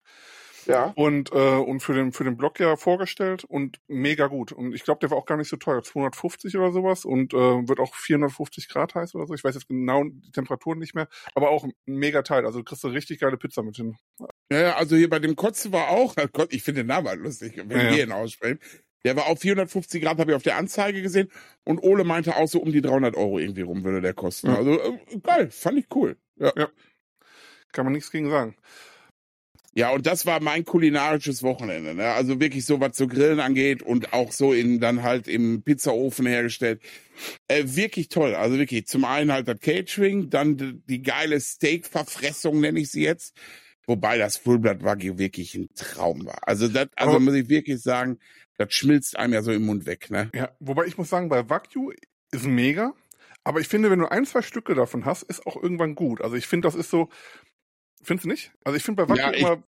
ja. und, äh, und für den, für den Blog ja vorgestellt und mega gut. Und ich glaube, der war auch gar nicht so teuer, 250 oder sowas und äh, wird auch 450 Grad heiß oder so. Ich weiß jetzt genau die Temperaturen nicht mehr, aber auch ein mega Teil. Also du kriegst du richtig geile Pizza mit hin. Ja, ja, also hier bei dem Kotze war auch, Gott, ich finde den Namen halt lustig, wenn Ja, ja. wir ihn aussprechen. Der war auf 450 Grad, habe ich auf der Anzeige gesehen. Und Ole meinte auch so um die 300 Euro irgendwie rum würde der kosten. Ja. Also äh, geil, fand ich cool. Ja. Kann man nichts gegen sagen. Ja, und das war mein kulinarisches Wochenende. Ne? Also wirklich so, was so Grillen angeht und auch so in dann halt im Pizzaofen hergestellt. Äh, wirklich toll. Also wirklich, zum einen halt das Catering, dann die, geile Steak-Verfressung, nenne ich sie jetzt. Wobei das Fullblood Wagyu wirklich ein Traum war. Also das, also Aber- muss ich wirklich sagen, das schmilzt einem ja so im Mund weg, ne? Ja, wobei ich muss sagen, bei Wagyu ist mega. Aber ich finde, wenn du ein, zwei Stücke davon hast, ist auch irgendwann gut. Also ich finde, das ist so. Findest du nicht? Also ich finde bei Wagyu Ja, ich- immer.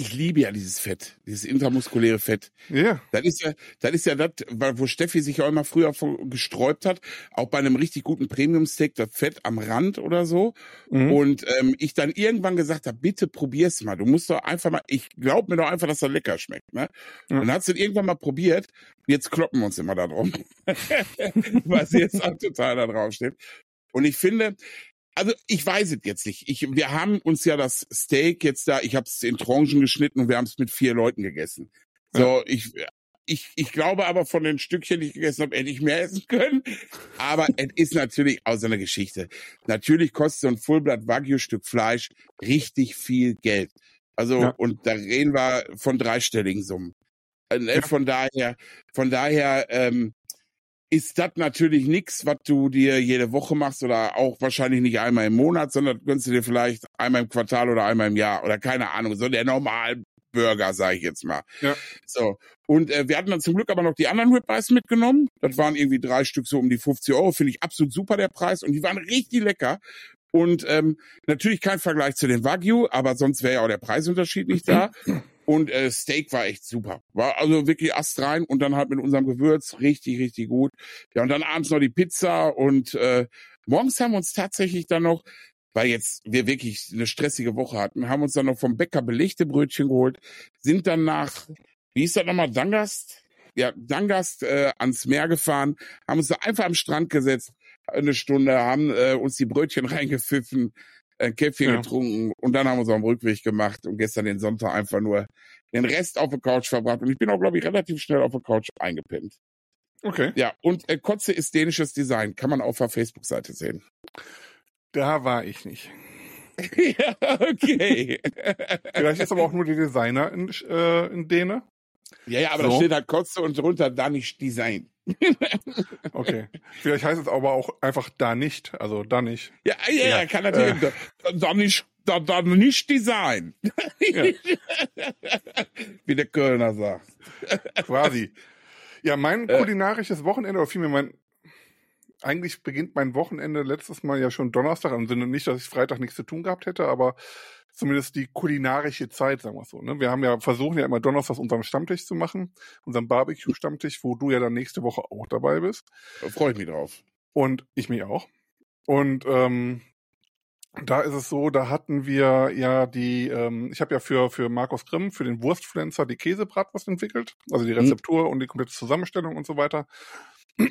Ich liebe ja dieses Fett, dieses intramuskuläre Fett. Ja, Das ist ja, das ist ja das, wo Steffi sich auch immer früher gesträubt hat, auch bei einem richtig guten Premium-Steak, das Fett am Rand oder so. Mhm. Und ähm, ich dann irgendwann gesagt habe, bitte probier's mal. Du musst doch einfach mal, ich glaub mir doch einfach, dass das lecker schmeckt. Ne? Ja. Und dann hast du irgendwann mal probiert. Jetzt kloppen wir uns immer da drum. Sie jetzt auch total da drauf steht. Und ich finde, also ich weiß es jetzt nicht. Ich, wir haben uns ja das Steak jetzt da, ich habe es in Tranchen geschnitten und wir haben es mit vier Leuten gegessen. So, ich, ich, ich glaube aber von den Stückchen, die ich gegessen habe, hätte ich mehr essen können. Aber es ist natürlich auch so eine Geschichte. Natürlich kostet so ein Fullblood Wagyu Stück Fleisch richtig viel Geld. Also, Ja. und da reden wir von dreistelligen Summen. Äh, ne, Ja. Von daher, von daher, ähm, ist das natürlich nix, was du dir jede Woche machst oder auch wahrscheinlich nicht einmal im Monat, sondern gönnst du dir vielleicht einmal im Quartal oder einmal im Jahr oder keine Ahnung, so der Normalbürger, sage ich jetzt mal. Ja. So. Und äh, wir hatten dann zum Glück aber noch die anderen Ribeyes mitgenommen. Das waren irgendwie drei Stück so um die 50 Euro. Finde ich absolut super, der Preis. Und die waren richtig lecker. Und ähm, natürlich kein Vergleich zu den Wagyu, aber sonst wäre ja auch der Preisunterschied nicht da. Und äh, Steak war echt super. War also wirklich astrein und dann halt mit unserem Gewürz richtig, richtig gut. Ja, und dann abends noch die Pizza und äh, morgens haben wir uns tatsächlich dann noch, weil jetzt wir wirklich eine stressige Woche hatten, haben uns dann noch vom Bäcker belegte Brötchen geholt, sind dann nach, wie hieß das nochmal, Dangast? Ja, Dangast äh, ans Meer gefahren, haben uns da einfach am Strand gesetzt, eine Stunde, haben äh, uns die Brötchen reingepfiffen, ein Käffchen Ja. getrunken und dann haben wir auf den Rückweg gemacht und gestern den Sonntag einfach nur den Rest auf der Couch verbracht. Und ich bin auch, glaube ich, relativ schnell auf der Couch eingepennt. okay. Ja, und äh, Kotze ist dänisches Design. Kann man auf der Facebook-Seite sehen. Da war ich nicht. ja, okay. Vielleicht ist aber auch nur der Designer in, äh, in Däne. Ja, ja, aber da So. steht halt Kotze und drunter Danish Design. Okay. Vielleicht heißt es aber auch einfach da nicht. Also da nicht. Ja, ja, Ja, ja kann natürlich. äh. Da, da nicht, da, da nicht Design. Ja. Wie der Kölner sagt. Quasi. Ja, mein Äh. kulinarisches Wochenende, oder vielmehr mein, eigentlich beginnt mein Wochenende letztes Mal ja schon Donnerstag, im Sinne nicht, dass ich Freitag nichts zu tun gehabt hätte, aber zumindest die kulinarische Zeit, sagen wir es so. Ne? Wir haben ja versuchen ja immer Donnerstags unseren Stammtisch zu machen, unseren Barbecue-Stammtisch, wo du ja dann nächste Woche auch dabei bist. Da freue ich mich drauf. Und ich mich auch. Und ähm, Da ist es so, da hatten wir ja die, ähm, ich habe ja für, für Markus Grimm, für den Wurstpflanzer die Käsebratwurst entwickelt, also die Rezeptur mhm. und die komplette Zusammenstellung und so weiter.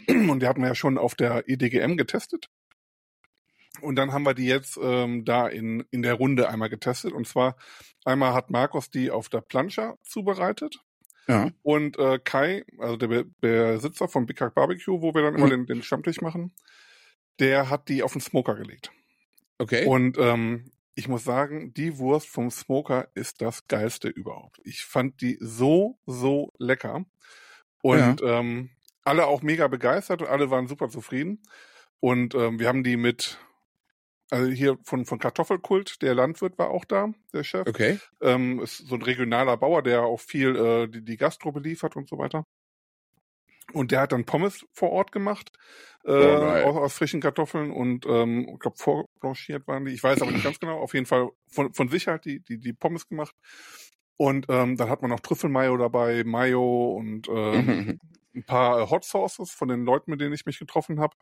Und die hatten wir ja schon auf der EDGM getestet. Und dann haben wir die jetzt ähm, da in, in der Runde einmal getestet. Und zwar einmal hat Markus die auf der Plancha zubereitet. Ja. Und äh, Kai, also der Besitzer von Big Hack Barbecue, wo wir dann immer mhm. den, den Stammtisch machen, der hat die auf den Smoker gelegt. Okay. Und ähm, ich muss sagen, die Wurst vom Smoker ist das geilste überhaupt. Ich fand die so, so lecker. Und ja. ähm, alle auch mega begeistert und alle waren super zufrieden. Und ähm, wir haben die mit, also hier von, von Kartoffelkult, der Landwirt war auch da, der Chef. Okay. Ähm, ist so ein regionaler Bauer, der auch viel äh, die, die Gastro beliefert und so weiter. Und der hat dann Pommes vor Ort gemacht, äh, oh, aus, aus, frischen Kartoffeln und ähm, ich glaube vorblanchiert waren die. Ich weiß aber nicht ganz genau. Auf jeden Fall von, von sich halt die, die, die Pommes gemacht. Und ähm, dann hat man noch Trüffelmayo dabei, Mayo und ähm, ein paar äh, Hot Sauces von den Leuten, mit denen ich mich getroffen habe.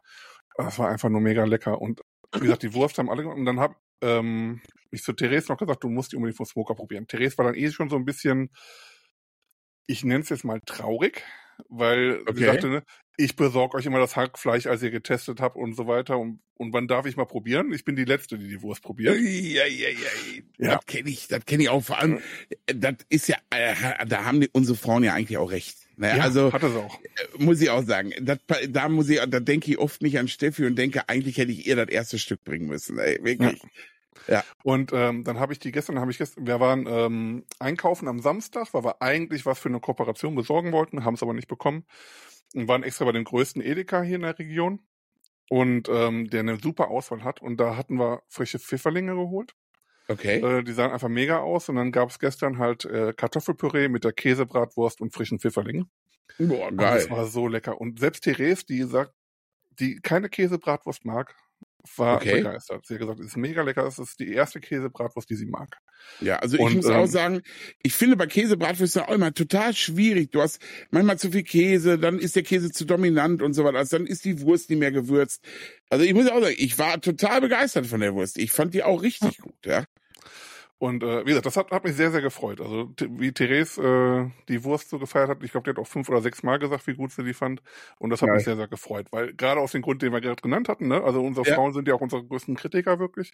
Das war einfach nur mega lecker. Und wie gesagt, die Wurst haben alle gemacht. Und dann habe ähm, ich zu Therese noch gesagt, du musst die unbedingt vom Smoker probieren. Therese war dann eh schon so ein bisschen, ich nenne es jetzt mal traurig, weil okay. sie sagte, ne, ich besorge euch immer das Hackfleisch, als ihr getestet habt und so weiter. Und, und wann darf ich mal probieren? Ich bin die Letzte, die die Wurst probiert. Ja, ja, ja. ja. Das kenne ich, das kenne ich auch. Vor allem, das ist ja, äh, da haben die, unsere Frauen ja eigentlich auch recht. Naja, ja, also hat es auch. Äh, muss ich auch sagen, das, da muss ich, da denke ich oft nicht an Steffi und denke, eigentlich hätte ich ihr das erste Stück bringen müssen. Ey, wirklich. Ja. Ja. Und ähm, dann habe ich die gestern, habe ich gestern, wir waren ähm, einkaufen am Samstag, weil wir eigentlich was für eine Kooperation besorgen wollten, haben es aber nicht bekommen. Und waren extra bei dem größten Edeka hier in der Region und ähm, der eine super Auswahl hat. Und da hatten wir frische Pfifferlinge geholt. Okay. Äh, die sahen einfach mega aus. Und dann gab es gestern halt äh, Kartoffelpüree mit der Käsebratwurst und frischen Pfifferlingen. Boah, geil. Und das war so lecker. Und selbst Therese, die sagt, die keine Käsebratwurst mag, war okay. begeistert. Sie hat gesagt, es ist mega lecker, es ist die erste Käsebratwurst, die sie mag. Ja, also und, ich muss ähm, auch sagen, ich finde bei Käsebratwürsten auch immer total schwierig. Du hast manchmal zu viel Käse, dann ist der Käse zu dominant und so weiter. Also dann ist die Wurst nicht mehr gewürzt. Also ich muss auch sagen, ich war total begeistert von der Wurst. Ich fand die auch richtig gut, ja. Und äh, wie gesagt, das hat, hat mich sehr, sehr gefreut. Also wie Therese äh, die Wurst so gefeiert hat, ich glaube, die hat auch fünf oder sechs Mal gesagt, wie gut sie die fand. Und das hat ja. mich sehr, sehr gefreut. Weil gerade aus dem Grund, den wir gerade genannt hatten, ne? also unsere ja. Frauen sind ja auch unsere größten Kritiker wirklich.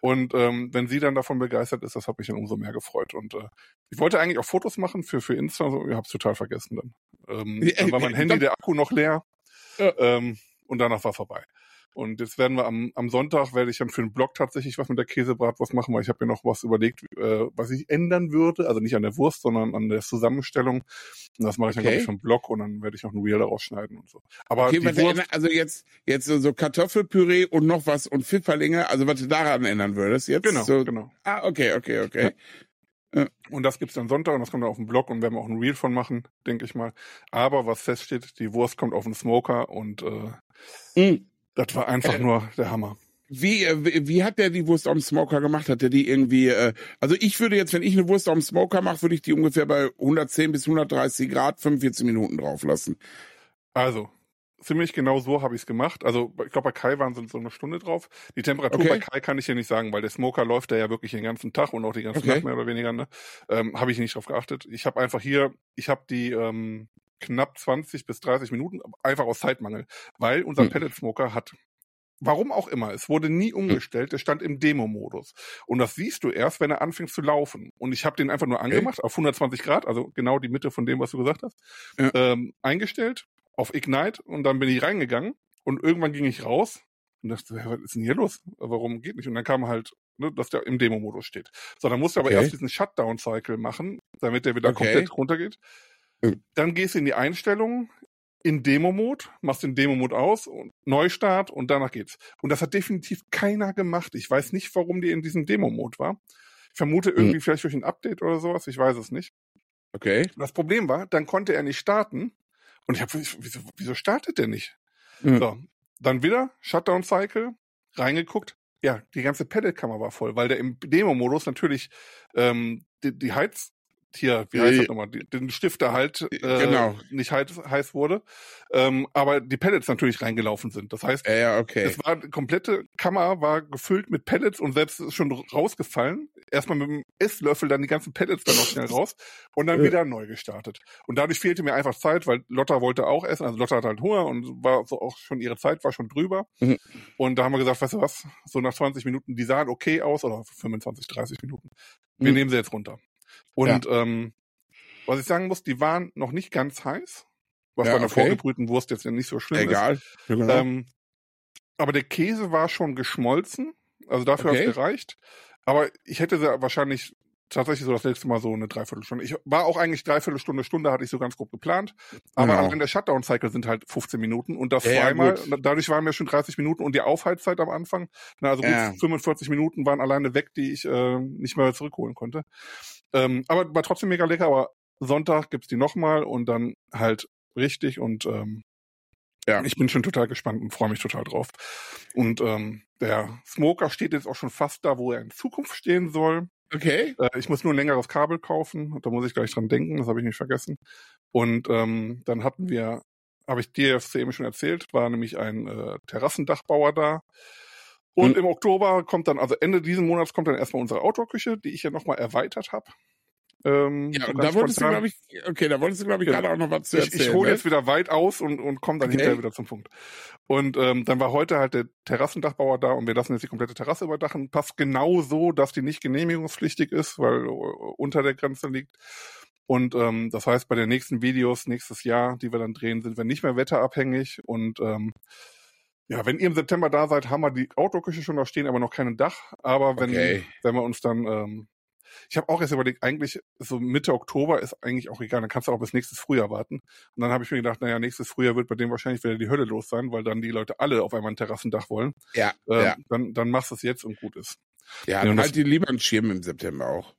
Und ähm, wenn sie dann davon begeistert ist, das hat mich dann umso mehr gefreut. Und äh, ich wollte eigentlich auch Fotos machen für, für Insta, so, ich habe es total vergessen dann. Ähm, dann war mein Handy, der Akku noch leer. Ja. Ähm, und danach war vorbei. Und jetzt werden wir am, am Sonntag, werde ich dann für den Blog tatsächlich was mit der Käsebratwurst machen, weil ich habe mir noch was überlegt, äh, was ich ändern würde. Also nicht an der Wurst, sondern an der Zusammenstellung. Und das mache ich dann, okay. glaube ich, für den Blog und dann werde ich noch ein Reel daraus schneiden und so. Aber okay, die Wurst, also jetzt, jetzt so Kartoffelpüree und noch was und Pfifferlinge, also was du daran ändern würdest jetzt? Genau, so, genau. Ah, okay, okay, okay. Ja. Und das gibt's dann Sonntag und das kommt dann auf den Blog und werden wir auch ein Reel von machen, denke ich mal. Aber was feststeht, die Wurst kommt auf den Smoker und äh, mhm. Das war einfach äh, nur der Hammer. Wie, äh, wie, wie hat der die Wurst am Smoker gemacht? Hat der die irgendwie, äh, also ich würde jetzt, wenn ich eine Wurst am Smoker mache, würde ich die ungefähr bei 110 bis 130 Grad 45 Minuten drauf lassen. Also, ziemlich genau so habe ich es gemacht. Also ich glaube, bei Kai waren so, so eine Stunde drauf. Die Temperatur okay. bei Kai kann ich hier nicht sagen, weil der Smoker läuft da ja wirklich den ganzen Tag und auch die ganze okay. Nacht mehr oder weniger. Ne? Ähm, habe ich nicht drauf geachtet. Ich habe einfach hier, ich habe die ähm, knapp 20 bis 30 Minuten, einfach aus Zeitmangel, weil unser hm. Pellet Smoker hat Warum auch immer, es wurde nie hm. umgestellt, es stand im Demo-Modus. Und das siehst du erst, wenn er anfängt zu laufen. Und ich habe den einfach nur angemacht, okay. auf 120 Grad, also genau die Mitte von dem, was du gesagt hast, ja. ähm, eingestellt, auf Ignite und dann bin ich reingegangen und irgendwann ging ich raus und dachte, was ist denn hier los? Warum geht nicht? Und dann kam halt, ne, dass der im Demo-Modus steht. So, dann musst du aber okay. erst diesen Shutdown-Cycle machen, damit der wieder okay. komplett runtergeht. Dann gehst du in die Einstellungen, in Demo-Mode, machst den Demo-Mode aus und Neustart und danach geht's. Und das hat definitiv keiner gemacht. Ich weiß nicht, warum die in diesem Demo-Mode war. Ich vermute hm. irgendwie hm. vielleicht durch ein Update oder sowas, ich weiß es nicht. Okay. Das Problem war, dann konnte er nicht starten. Und ich habe, wieso, wieso startet der nicht? Hm. So, dann wieder Shutdown-Cycle, reingeguckt. Ja, die ganze Pedalkammer war voll, weil der im Demo-Modus natürlich ähm, die, die Heiz hier, wie heißt das nochmal, den Stifter halt äh, genau. nicht heiß, heiß wurde. Ähm, aber die Pellets natürlich reingelaufen sind. Das heißt, ja, okay. es war die komplette Kammer war gefüllt mit Pellets und selbst ist schon rausgefallen. Erstmal mit dem Esslöffel dann die ganzen Pellets dann noch schnell raus und dann wieder neu gestartet. Und dadurch fehlte mir einfach Zeit, weil Lotta wollte auch essen. Also Lotta hat halt Hunger und war so auch schon ihre Zeit war schon drüber. Mhm. Und da haben wir gesagt, weißt du was, so nach 20 Minuten, die sahen okay aus oder 25, 30 Minuten. Wir mhm. nehmen sie jetzt runter. Und ja. ähm, was ich sagen muss, die waren noch nicht ganz heiß, was ja, bei einer okay. vorgebrühten Wurst jetzt ja nicht so schlimm Egal. ist. Egal. Genau. Ähm, aber der Käse war schon geschmolzen, also dafür okay. hat es gereicht. Aber ich hätte sie wahrscheinlich tatsächlich so das letzte Mal so eine Dreiviertelstunde. Ich war auch eigentlich Dreiviertelstunde, Stunde hatte ich so ganz grob geplant. Aber genau. allein der Shutdown-Cycle sind halt 15 Minuten und das ja, zweimal. Ja, dadurch waren wir schon 30 Minuten und die Aufheizzeit am Anfang, na, also gut ja. 45 Minuten waren alleine weg, die ich äh, nicht mehr zurückholen konnte. Ähm, aber war trotzdem mega lecker, aber Sonntag gibt's die nochmal und dann halt richtig und ähm, ja, ich bin schon total gespannt und freue mich total drauf. Und ähm, der Smoker steht jetzt auch schon fast da, wo er in Zukunft stehen soll. Okay. Äh, ich muss nur ein längeres Kabel kaufen. Da muss ich gleich dran denken. Das habe ich nicht vergessen. Und ähm, dann hatten wir, habe ich dir eben schon erzählt, war nämlich ein äh, Terrassendachbauer da. Und hm. im Oktober kommt dann, also Ende diesen Monats kommt dann erstmal unsere Outdoor-Küche, die ich ja nochmal erweitert habe. Ähm, ja, und da wolltest du, glaube ich, okay, da wolltest du, glaube ich, ja. gerade auch noch was zu erzählen. Ich, ich hole ne? jetzt wieder weit aus und, und komme dann okay. hinterher wieder zum Punkt. Und ähm, dann war heute halt der Terrassendachbauer da und wir lassen jetzt die komplette Terrasse überdachen. Passt genau so, dass die nicht genehmigungspflichtig ist, weil uh, unter der Grenze liegt. Und ähm, das heißt, bei den nächsten Videos nächstes Jahr, die wir dann drehen, sind wir nicht mehr wetterabhängig und ähm, ja, wenn ihr im September da seid, haben wir die Outdoor-Küche schon da stehen, aber noch kein Dach. Aber wenn, okay. wenn wir uns dann ähm, ich habe auch jetzt überlegt, eigentlich so Mitte Oktober ist eigentlich auch egal, dann kannst du auch bis nächstes Frühjahr warten. Und dann habe ich mir gedacht, naja, nächstes Frühjahr wird bei dem wahrscheinlich wieder die Hölle los sein, weil dann die Leute alle auf einmal ein Terrassendach wollen. Ja, ähm, ja. Dann, dann machst du es jetzt und gut ist. Ja, dann halt die lieber einen Schirm im September auch.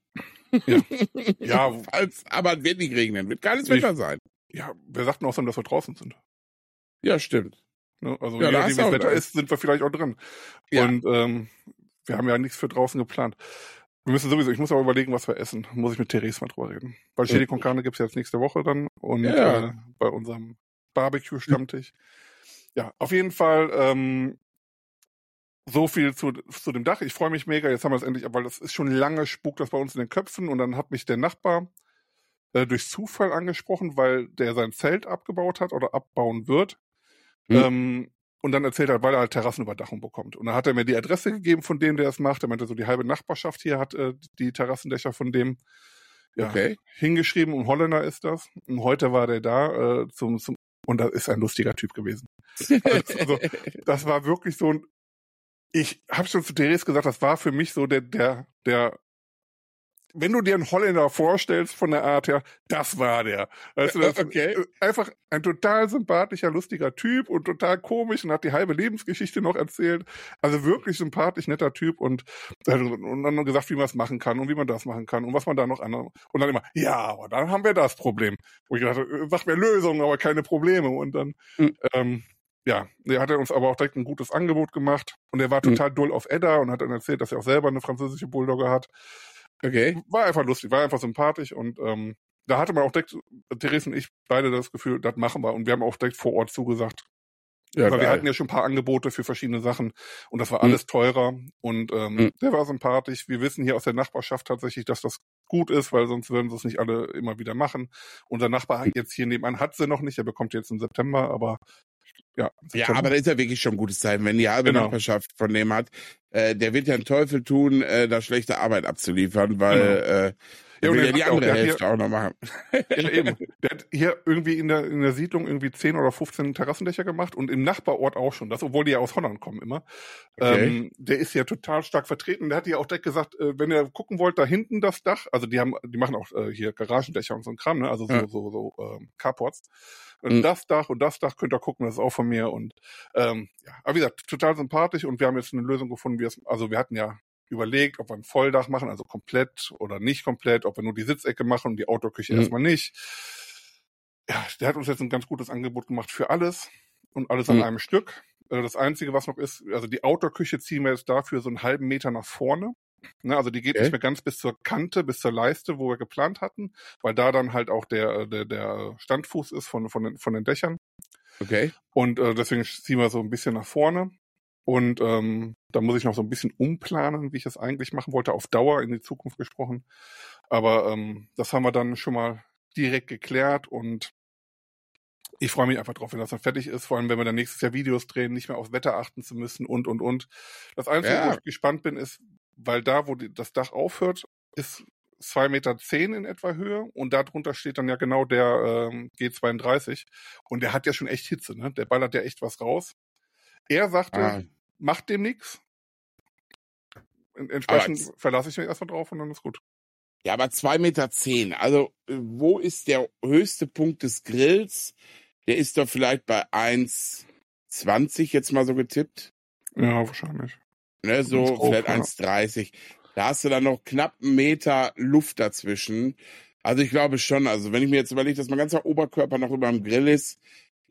Ja. ja. Falls, aber es wird nicht regnen, wird geiles Wetter sein. Ja, wer sagt denn außerdem, dass wir draußen sind? Ja, stimmt. Ne? Also ja, je nachdem, wie das Wetter ist, sind wir vielleicht auch drin. Ja. Und ähm, wir haben ja nichts für draußen geplant. Wir müssen sowieso, ich muss aber überlegen, was wir essen. Muss ich mit Therese mal drüber reden. Weil Chili con Carne gibt's jetzt nächste Woche dann und ja. äh, bei unserem Barbecue-Stammtisch. Ja, auf jeden Fall ähm, so viel zu, zu dem Dach. Ich freue mich mega. Jetzt haben wir es endlich, weil das ist schon lange spukt das bei uns in den Köpfen und dann hat mich der Nachbar äh, durch Zufall angesprochen, weil der sein Zelt abgebaut hat oder abbauen wird. Hm. Ähm, und dann erzählt er, weil er halt Terrassenüberdachung bekommt. Und dann hat er mir die Adresse gegeben von dem, der es macht. Er meinte, so die halbe Nachbarschaft hier hat äh, die Terrassendächer von dem ja, okay. hingeschrieben. Und Holländer ist das. Und heute war der da äh, zum, zum und das ist ein lustiger Typ gewesen. Also, also das war wirklich so ein. Ich habe schon zu Therese gesagt, das war für mich so der der der wenn du dir einen Holländer vorstellst von der Art her, das war der. Weißt du, das okay. einfach ein total sympathischer, lustiger Typ und total komisch und hat die halbe Lebensgeschichte noch erzählt. Also wirklich sympathisch, netter Typ und, und dann gesagt, wie man es machen kann und wie man das machen kann und was man da noch andere. Und dann immer, ja, aber dann haben wir das Problem. Wo ich dachte, sag mir Lösungen, aber keine Probleme. Und dann, mhm. ähm, ja, er hat uns aber auch direkt ein gutes Angebot gemacht und er war hm. total mhm. doll auf Edda und hat dann erzählt, dass er auch selber eine französische Bulldogge hat. Okay. War einfach lustig, war einfach sympathisch und ähm, da hatte man auch direkt, Therese und ich, beide das Gefühl, das machen wir. Und wir haben auch direkt vor Ort zugesagt. Ja, Weil wir hatten ja schon ein paar Angebote für verschiedene Sachen und das war mhm. alles teurer und ähm, mhm. der war sympathisch. Wir wissen hier aus der Nachbarschaft tatsächlich, dass das gut ist, weil sonst würden sie es nicht alle immer wieder machen. Unser Nachbar hat jetzt hier nebenan hat sie noch nicht, er bekommt jetzt im September, aber ja, ja, aber da ist ja wirklich schon ein gutes Zeichen, wenn die halbe genau. Nachbarschaft von dem hat. Äh, der wird ja einen Teufel tun, äh, da schlechte Arbeit abzuliefern, weil genau. äh, ja, will ja die andere auch, Hälfte hier, auch noch machen. Ja, eben. Der hat hier irgendwie in der, in der Siedlung irgendwie 10 oder 15 Terrassendächer gemacht und im Nachbarort auch schon. Das, obwohl die ja aus Holland kommen immer. Okay. Ähm, der ist ja total stark vertreten. Der hat ja auch direkt gesagt, äh, wenn ihr gucken wollt, da hinten das Dach, also die haben, die machen auch äh, hier Garagendächer und so ein Kram, ne? Also so, ja. so, so, so ähm, Carports. Und mhm. das Dach und das Dach könnt ihr gucken, das ist auch von mir. Und ähm, ja, aber wie gesagt, total sympathisch und wir haben jetzt eine Lösung gefunden, wie es, also wir hatten ja überlegt, ob wir ein Volldach machen, also komplett oder nicht komplett, ob wir nur die Sitzecke machen und die Outdoor-Küche mhm. erstmal nicht. Ja, der hat uns jetzt ein ganz gutes Angebot gemacht für alles und alles an mhm. einem Stück. Äh, das Einzige, was noch ist, also die Outdoor-Küche ziehen wir jetzt dafür so einen halben Meter nach vorne Ne, also die geht Okay. nicht mehr ganz bis zur Kante, bis zur Leiste, wo wir geplant hatten, weil da dann halt auch der, der, der Standfuß ist von, von, den, von den Dächern. Okay. Und äh, deswegen ziehen wir so ein bisschen nach vorne. Und ähm, da muss ich noch so ein bisschen umplanen, wie ich das eigentlich machen wollte, auf Dauer in die Zukunft gesprochen. Aber ähm, das haben wir dann schon mal direkt geklärt und ich freue mich einfach drauf, wenn das dann fertig ist, vor allem wenn wir dann nächstes Jahr Videos drehen, nicht mehr aufs Wetter achten zu müssen und und und. Das Einzige, Ja. wo ich gespannt bin, ist, weil da, wo die, das Dach aufhört, ist zwei Meter zehn in etwa Höhe und darunter steht dann ja genau der ähm, G32 und der hat ja schon echt Hitze, ne? Der ballert ja echt was raus. Er sagte, Ah, macht dem. En- Entsprechend Aber- verlasse ich mich erstmal drauf und dann ist gut. ja, aber zwei Meter. zehn. Also, äh, wo ist der höchste Punkt des Grills? Der ist doch vielleicht bei 1,20 jetzt mal so getippt. Ja, wahrscheinlich. Ne, so grob, vielleicht ja. 1,30. Da hast du dann noch knapp einen Meter Luft dazwischen. Also ich glaube schon, also wenn ich mir jetzt überlege, dass mein ganzer Oberkörper noch über dem Grill ist,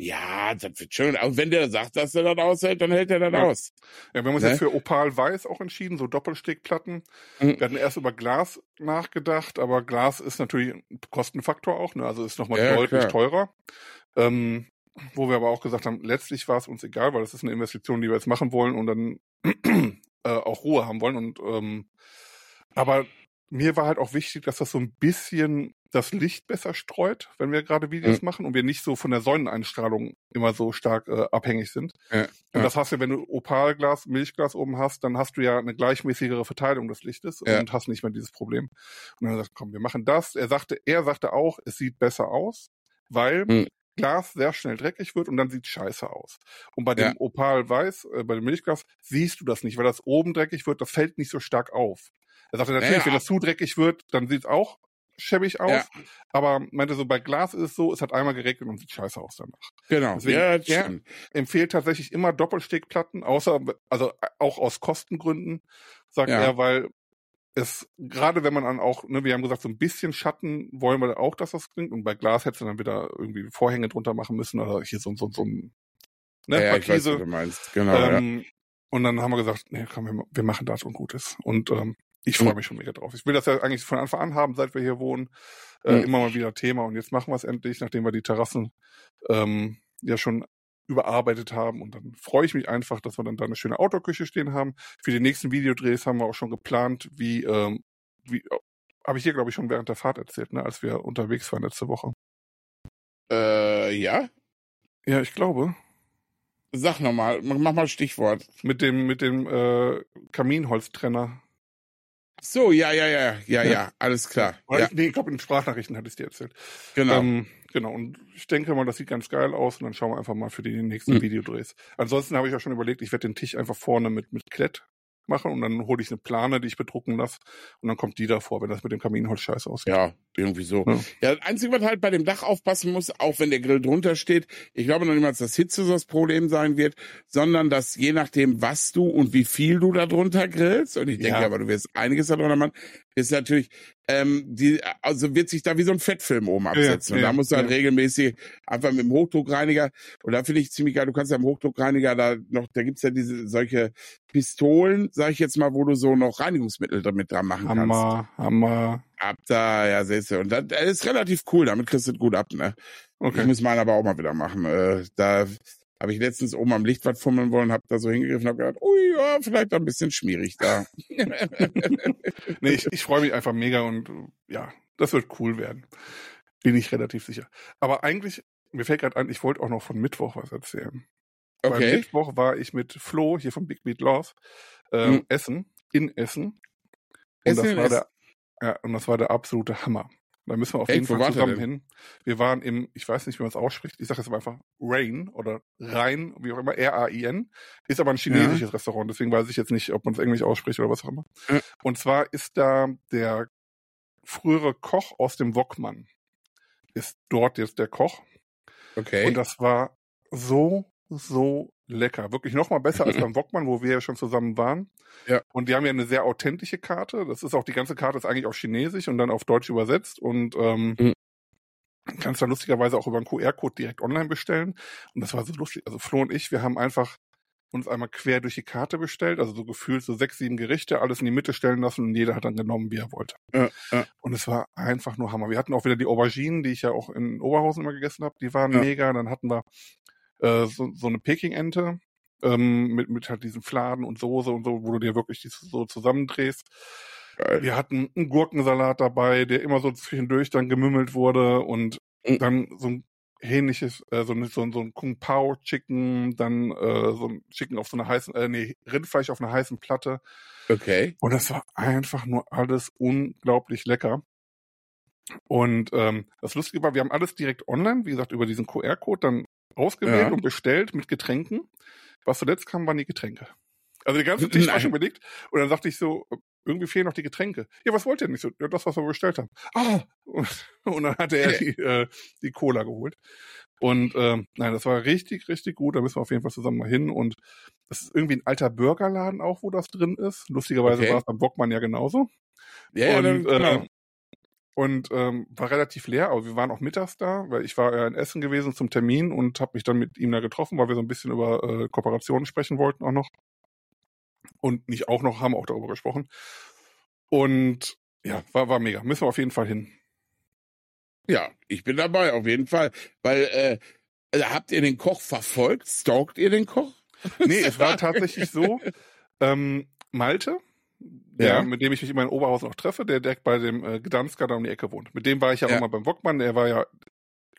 ja, das wird schon. Also wenn der sagt, dass er das aushält, dann hält er das Ja. aus. Ja, wir haben uns Ne? jetzt für Opal Weiß auch entschieden, so Doppelstegplatten. Mhm. Wir hatten erst über Glas nachgedacht, aber Glas ist natürlich ein Kostenfaktor auch, ne? Also ist nochmal Ja, deutlich klar. teurer. Ähm, wo wir aber auch gesagt haben, letztlich war es uns egal, weil das ist eine Investition, die wir jetzt machen wollen und dann äh, auch Ruhe haben wollen. Und ähm, aber mir war halt auch wichtig, dass das so ein bisschen das Licht besser streut, wenn wir gerade Videos Mhm. machen und wir nicht so von der Sonneneinstrahlung immer so stark äh, abhängig sind. Ja, Und ja. das hast du, wenn du Opalglas, Milchglas oben hast, dann hast du ja eine gleichmäßigere Verteilung des Lichtes Ja. und hast nicht mehr dieses Problem. Und dann er gesagt, komm, wir machen das. Er sagte, er sagte auch, es sieht besser aus, weil Mhm. Glas sehr schnell dreckig wird und dann sieht scheiße aus. Und bei dem. Opal Weiß, äh, bei dem Milchglas, siehst du das nicht, weil das oben dreckig wird, das fällt nicht so stark auf. Er sagte natürlich, Ja. wenn das zu dreckig wird, dann sieht es auch schäbig aus. Ja. Aber meinte so, bei Glas ist es so, es hat einmal geregnet und sieht scheiße aus danach Genau. Deswegen, ja, ja. stimmt. empfiehlt tatsächlich immer Doppelstegplatten, außer, also auch aus Kostengründen, sagt Ja. er, weil es, gerade wenn man dann auch, ne, wir haben gesagt, so ein bisschen Schatten wollen wir auch, dass das klingt. Und bei Glas hättest du dann wieder irgendwie Vorhänge drunter machen müssen oder hier so, so, so ein, ne, ja, ich weiß, Markise. du meinst. Genau, ja. ähm, Und dann haben wir gesagt, nee, komm, wir, wir machen das und Gutes. Und ähm, ich freue mich schon mega drauf. Ich will das ja eigentlich von Anfang an haben, seit wir hier wohnen. Äh, Mhm. Immer mal wieder Thema. Und jetzt machen wir es endlich, nachdem wir die Terrassen ähm, ja schon überarbeitet haben. Und dann freue ich mich einfach, dass wir dann da eine schöne Outdoor-Küche stehen haben. Für die nächsten Videodrehs haben wir auch schon geplant, wie, ähm, wie habe ich hier, glaube ich, schon während der Fahrt erzählt, ne, als wir unterwegs waren letzte Woche. Äh, ja? Ja, ich glaube. Sag nochmal, mach mal Stichwort. Mit dem, mit dem äh, Kaminholztrenner. So, ja, ja, ja, ja, Ja. alles klar. Ja, ich, nee, ich glaube, in Sprachnachrichten hatte ich dir erzählt. genau. Ähm, genau, und ich denke mal, das sieht ganz geil aus und dann schauen wir einfach mal für die nächsten Mhm. Videodrehs. Ansonsten habe ich auch schon überlegt, ich werde den Tisch einfach vorne mit, mit Klett machen und dann hole ich eine Plane, die ich bedrucken lasse und dann kommt die davor, wenn das mit dem Kaminholz scheiße aussieht. Ja, irgendwie so. Ja. Ja, das Einzige, was halt bei dem Dach aufpassen muss, auch wenn der Grill drunter steht, ich glaube noch niemals, dass Hitze das Problem sein wird, sondern dass je nachdem, was du und wie viel du da drunter grillst, und ich denke Ja. aber, du wirst einiges da drunter machen, ist natürlich, ähm, die, also wird sich da wie so ein Fettfilm oben absetzen. ja, und da musst du halt ja. regelmäßig einfach mit dem Hochdruckreiniger, und da finde ich ziemlich geil, du kannst ja im Hochdruckreiniger da noch, da gibt's ja diese, solche Pistolen, sag ich jetzt mal, wo du so noch Reinigungsmittel damit dran machen kannst. Hammer, Hammer. Ab da, ja, siehst du. Und das, das ist relativ cool, damit kriegst du es gut ab, ne? Ich Okay. muss meinen aber auch mal wieder machen. Äh, da habe ich letztens oben am Licht was fummeln wollen, habe da so hingegriffen und habe gedacht, ui, ja, vielleicht ein bisschen schmierig da. Nee, ich, ich freue mich einfach mega und ja, das wird cool werden. Bin ich relativ sicher. Aber eigentlich, mir fällt gerade ein, ich wollte auch noch von Mittwoch was erzählen. Okay. Mittwoch war ich mit Flo hier von Big Meat Love ähm, Mhm. Essen, in Essen. Und Essen das war Essen. der, ja, und das war der absolute Hammer. Da müssen wir auf jeden Fall zusammen hin. Wir waren im, ich weiß nicht, wie man es ausspricht, ich sage jetzt mal einfach Rain oder Rhein, wie auch immer, R-A-I-N. Ist aber ein chinesisches Restaurant, deswegen weiß ich jetzt nicht, ob man es Englisch ausspricht oder was auch immer. Ja. Und zwar ist da der frühere Koch aus dem Wokmann. Ist dort jetzt der Koch. Okay. Und das war so, so lecker. Wirklich noch mal besser als beim Wokmann, wo wir ja schon zusammen waren. Ja. Und die haben ja eine sehr authentische Karte. Das ist auch, die ganze Karte ist eigentlich auf Chinesisch und dann auf Deutsch übersetzt. Und ähm, Mhm. kannst da lustigerweise auch über einen QR-Code direkt online bestellen. Und das war so lustig. Also Flo und ich, wir haben einfach uns einmal quer durch die Karte bestellt, also so gefühlt so sechs, sieben Gerichte, alles in die Mitte stellen lassen und jeder hat dann genommen, wie er wollte. Ja, ja. Und es war einfach nur Hammer. Wir hatten auch wieder die Auberginen, die ich ja auch in Oberhausen immer gegessen habe, die waren Ja. mega. Dann hatten wir äh, so, so eine Peking-Ente ähm, mit, mit halt diesen Fladen und Soße und so, wo du dir wirklich die so zusammendrehst. Geil. Wir hatten einen Gurkensalat dabei, der immer so zwischendurch dann gemümmelt wurde und Mhm. dann so ein ähnliches, äh, so, ein- so, ein- so ein Kung Pao Chicken, dann äh, so ein Chicken auf so einer heißen, äh, nee, Rindfleisch auf einer heißen Platte. Okay. Und das war einfach nur alles unglaublich lecker. Und ähm, das Lustige war, wir haben alles direkt online, wie gesagt, über diesen QR-Code dann ausgewählt Ja. und bestellt mit Getränken. Was zuletzt kam, waren die Getränke. Also der ganze Tisch war schon belegt. Und dann sagte ich so, irgendwie fehlen noch die Getränke. Ja, was wollt ihr denn? Ich so, ja, das, was wir bestellt haben. Ah! Und, und dann hatte er die, äh, die Cola geholt. Und ähm, nein, das war richtig, richtig gut. Da müssen wir auf jeden Fall zusammen mal hin. Und das ist irgendwie ein alter Burgerladen auch, wo das drin ist. Lustigerweise Okay. war es beim Bockmann ja genauso. Ja, ja, und, dann, genau. äh, und ähm, war relativ leer, aber wir waren auch mittags da, weil ich war ja in Essen gewesen zum Termin und habe mich dann mit ihm da getroffen, weil wir so ein bisschen über äh, Kooperationen sprechen wollten auch noch. Und nicht auch noch, haben auch darüber gesprochen. Und ja, war, war mega. Müssen wir auf jeden Fall hin. ja, ich bin dabei, auf jeden Fall. Weil, äh, also habt ihr den Koch verfolgt? Stalkt ihr den Koch? Nee, es war tatsächlich so, ähm, Malte, der, Ja. mit dem ich mich immer in Oberhausen noch treffe, der direkt bei dem äh, Gdansker da um die Ecke wohnt. Mit dem war ich ja, Ja. auch mal beim Wokmann, der war ja,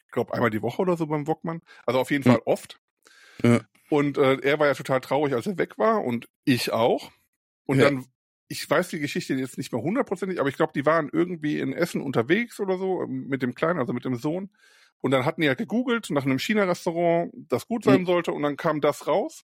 ich glaube, einmal die Woche oder so beim Wokmann. Also auf jeden Hm. Fall oft. Ja. Und äh, er war ja total traurig, als er weg war und ich auch. Und Ja. dann, ich weiß die Geschichte jetzt nicht mehr hundertprozentig, aber ich glaube, die waren irgendwie in Essen unterwegs oder so ähm, mit dem Kleinen, also mit dem Sohn. Und dann hatten die ja gegoogelt nach einem China-Restaurant, das gut sein Mhm. sollte, und dann kam das raus.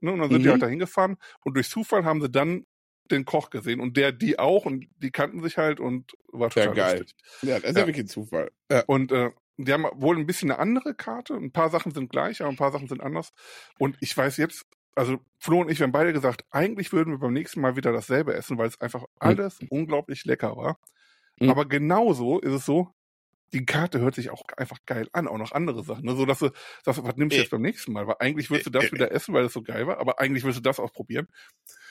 Ne, und dann sind die Mhm. halt da hingefahren und durch Zufall haben sie dann den Koch gesehen und der die auch und die kannten sich halt und war Ja, total geil. lustig. Ja, das ist ja, Ja. wirklich ein Zufall. Ja. Und äh, die haben wohl ein bisschen eine andere Karte. Ein paar Sachen sind gleich, aber ein paar Sachen sind anders. Und ich weiß jetzt, also Flo und ich, wir haben beide gesagt, eigentlich würden wir beim nächsten Mal wieder dasselbe essen, weil es einfach alles unglaublich lecker war. Mhm. Aber genauso ist es so, die Karte hört sich auch einfach geil an, auch noch andere Sachen. Ne? So dass du sagst, was nimmst du jetzt beim nächsten Mal? Weil eigentlich würdest du das wieder essen, weil es so geil war, aber eigentlich willst du das auch probieren.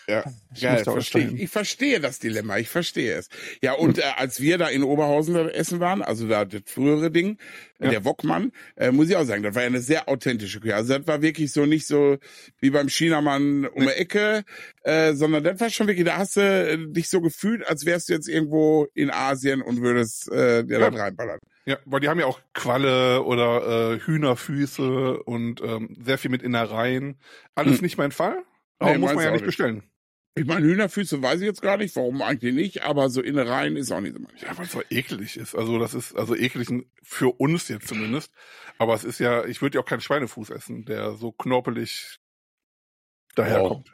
Ja, Ich auch verstehe. Ich verstehe das Dilemma, ich verstehe es. Ja, und äh, als wir da in Oberhausen essen waren, also da das frühere Ding, äh, Ja. der Wokmann, äh, muss ich auch sagen, das war ja eine sehr authentische Küche. Also das war wirklich so nicht so wie beim Chinamann um die Ecke, äh, sondern das war schon wirklich, da hast du äh, dich so gefühlt, als wärst du jetzt irgendwo in Asien und würdest äh, dir Ja. das reinballern. Ja, weil die haben ja auch Qualle oder äh, Hühnerfüße und ähm, sehr viel mit Innereien. Alles Hm. nicht mein Fall, aber Nee, muss man ja nicht nicht. bestellen. Ich meine, Hühnerfüße weiß ich jetzt gar nicht, warum eigentlich nicht, aber so Innereien ist auch nicht so manchmal. Ja, weil es so eklig ist. Also das ist also eklig für uns jetzt zumindest. Aber es ist ja, ich würde ja auch keinen Schweinefuß essen, der so knorpelig daherkommt.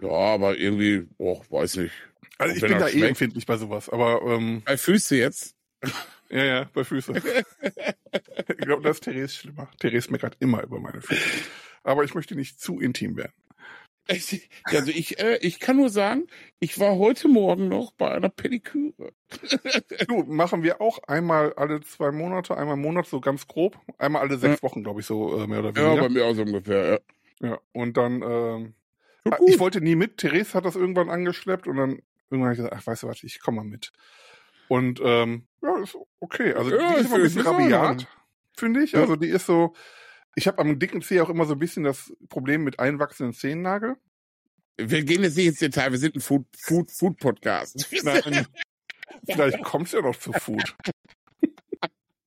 Ja, aber irgendwie, oh, weiß nicht. Also ich bin da eh schmeckt? empfindlich bei sowas. Aber ähm, Bei Füße jetzt? ja, ja, bei Füßen. ich glaube, das ist Therese schlimmer. Therese meckert immer über meine Füße. Aber ich möchte nicht zu intim werden. Also ich, äh, ich kann nur sagen, ich war heute Morgen noch bei einer Pediküre. Du, machen wir auch einmal alle zwei Monate, einmal im Monat, so ganz grob. Einmal alle sechs Wochen, glaube ich, so äh, mehr oder Ja, weniger. bei mir auch so ungefähr. Ja. Ja, und dann, ähm, Ja. Ich wollte nie mit. Therese hat das irgendwann angeschleppt und dann irgendwann habe ich gesagt, ach, weißt du was, ich komme mal mit. Und ähm, ja, ist okay. Also Ja, die ist immer ein bisschen rabiat, finde ich. Ja. Also die ist so, ich habe am dicken Zeh auch immer so ein bisschen das Problem mit einwachsenden Zehennagel. Wir gehen jetzt nicht ins Detail, wir sind ein Food, Food, Food Podcast. Nein, vielleicht kommt's ja noch zu Food.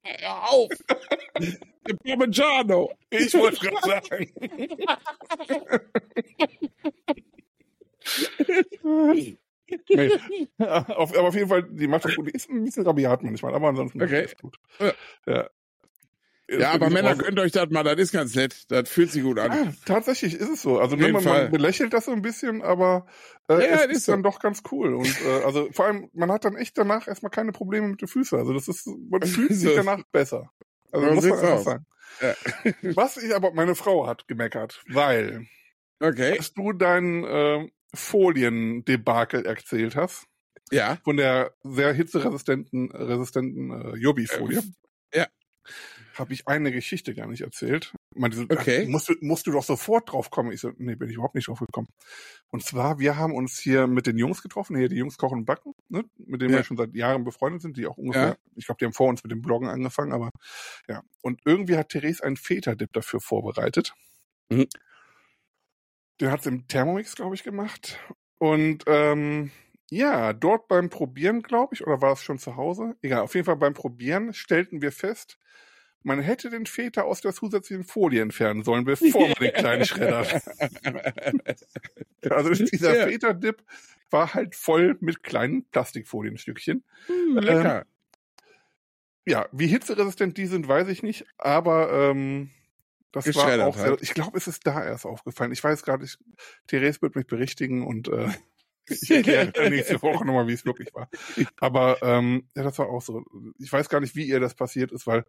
Hör auf! Der Parmigiano! Ich wollte gerade sagen. Nee. auf, aber auf jeden Fall, die macht das gut. Die ist ein bisschen rabiat manchmal, aber ansonsten Okay. das gut. Ja. Ja, Ja, aber Männer, könnt euch das mal, das ist ganz nett. Das fühlt sich gut an. Ja, tatsächlich ist es so. Also man, man belächelt das so ein bisschen, aber äh, Ja, es das ist, ist so. dann doch ganz cool. Und äh, also vor allem, man hat dann echt danach erstmal keine Probleme mit den Füßen. Also das ist, man fühlt sich danach besser. Also So muss man einfach sagen. Ja. Was ich aber, meine Frau hat gemeckert, weil Okay. als du dein äh, Foliendebakel erzählt hast, Ja. von der sehr hitzeresistenten resistenten äh, Jobi-Folie. Ja. habe ich eine Geschichte gar nicht erzählt. Man so, Okay. ach, musst, du, musst du doch sofort drauf kommen. Ich so, nee, bin ich überhaupt nicht drauf gekommen. Und zwar, wir haben uns hier mit den Jungs getroffen, hier die Jungs kochen und backen, ne? mit denen Ja. wir schon seit Jahren befreundet sind, die auch ungefähr, ich glaube, die haben vor uns mit dem Bloggen angefangen, aber ja. Und irgendwie hat Therese einen Feta-Dip dafür vorbereitet. Mhm. Den hat sie im Thermomix, glaube ich, gemacht. Und ähm, ja, dort beim Probieren, glaube ich, oder war es schon zu Hause? Egal, auf jeden Fall beim Probieren stellten wir fest, man hätte den Feta aus der zusätzlichen Folie entfernen sollen, bevor man den kleinen schreddert. Also dieser Ja. Feta-Dip war halt voll mit kleinen Plastikfolienstückchen. Hm, lecker. Ja, wie hitzeresistent die sind, weiß ich nicht, aber ähm, das war auch sehr, ich glaube, es ist da erst aufgefallen. Ich weiß gerade, ich, Therese wird mich berichtigen und äh, ich erkläre nächste Woche nochmal, wie es wirklich war. Aber ähm, ja, das war auch so. Ich weiß gar nicht, wie ihr das passiert ist, weil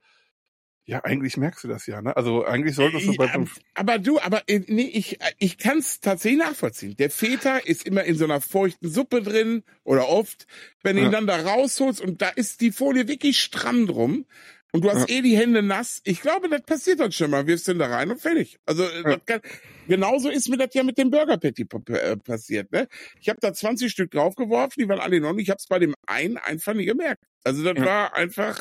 ja, eigentlich merkst du das ja, ne? Also eigentlich solltest du bei Ja, aber du, aber äh, nee, ich, ich kann es tatsächlich nachvollziehen. Der Feta ist immer in so einer feuchten Suppe drin oder oft, wenn du ihn Ja. dann da rausholst und da ist die Folie wirklich stramm drum und du hast eh die Hände nass. Ich glaube, das passiert dann schon mal. Wirfst den da rein und fertig. Also äh, Ja. kann, genauso ist mir das ja mit dem Burger Patty äh, passiert. Ne? Ich habe da 20 Stück draufgeworfen, die waren alle noch. Ich habe es bei dem einen einfach nie gemerkt. Also das Ja. war einfach.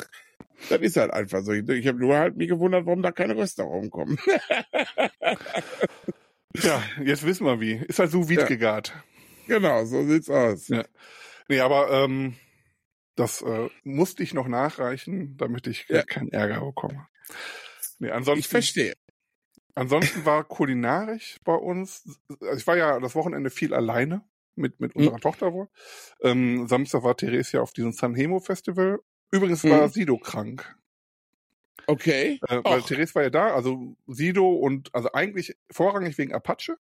Das ist halt einfach so. Ich, ich habe nur halt mich gewundert, warum da keine Röster rumkommen. Ja, jetzt wissen wir wie. Ist halt so Ja. gegart. Genau, so sieht's aus. Ja. Nee, aber ähm, das äh, musste ich noch nachreichen, damit ich Ja. keinen Ärger bekomme. Nee, Ich ansonsten, verstehe. ansonsten war kulinarisch bei uns, also ich war ja das Wochenende viel alleine mit, mit unserer Tochter wohl. Ähm, Samstag war Therese ja auf diesem Sanhemo Festival. Übrigens war Mhm. Sido krank. Okay. Äh, weil Och. Therese war ja da, also Sido und also eigentlich vorrangig wegen Apache.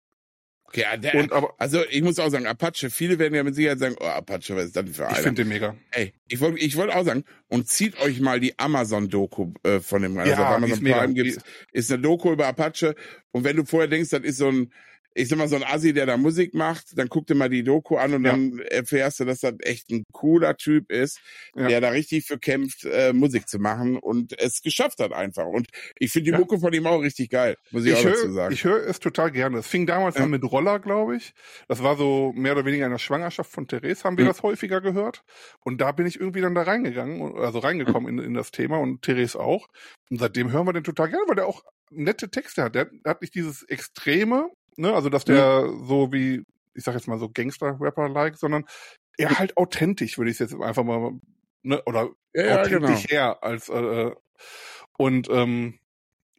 Okay, ja, der, Und aber also ich muss auch sagen, Apache, viele werden ja mit Sicherheit sagen, oh, Apache, was ist das denn für ich einer? finde den mega. Ey, ich wollte ich wollte auch sagen, und zieht euch mal die Amazon-Doku äh, von dem rein. Ja, also auf Amazon. Prime gibt's, ist eine Doku über Apache. Und wenn du vorher denkst, das ist so ein, ich sag mal, so ein Assi, der da Musik macht, dann guck dir mal die Doku an und Ja. dann erfährst du, dass das echt ein cooler Typ ist, Ja. der da richtig für kämpft, äh, Musik zu machen und es geschafft hat einfach. Und ich finde die Ja. Mucke von ihm auch richtig geil, muss ich, Ich auch dazu sagen. ich höre es total gerne. Es fing damals an mit Roller, glaube ich. Das war so mehr oder weniger in der Schwangerschaft von Therese, haben wir Mhm. das häufiger gehört. Und da bin ich irgendwie dann da reingegangen, also reingekommen in, in das Thema und Therese auch. Und seitdem hören wir den total gerne, weil der auch nette Texte hat. Der hat nicht dieses Extreme, ne, also dass der so wie, ich sag jetzt mal so Gangster-Rapper-like, sondern eher halt authentisch, würde ich jetzt einfach mal, ne, oder ja, ja, authentisch genau. her als äh, und ähm,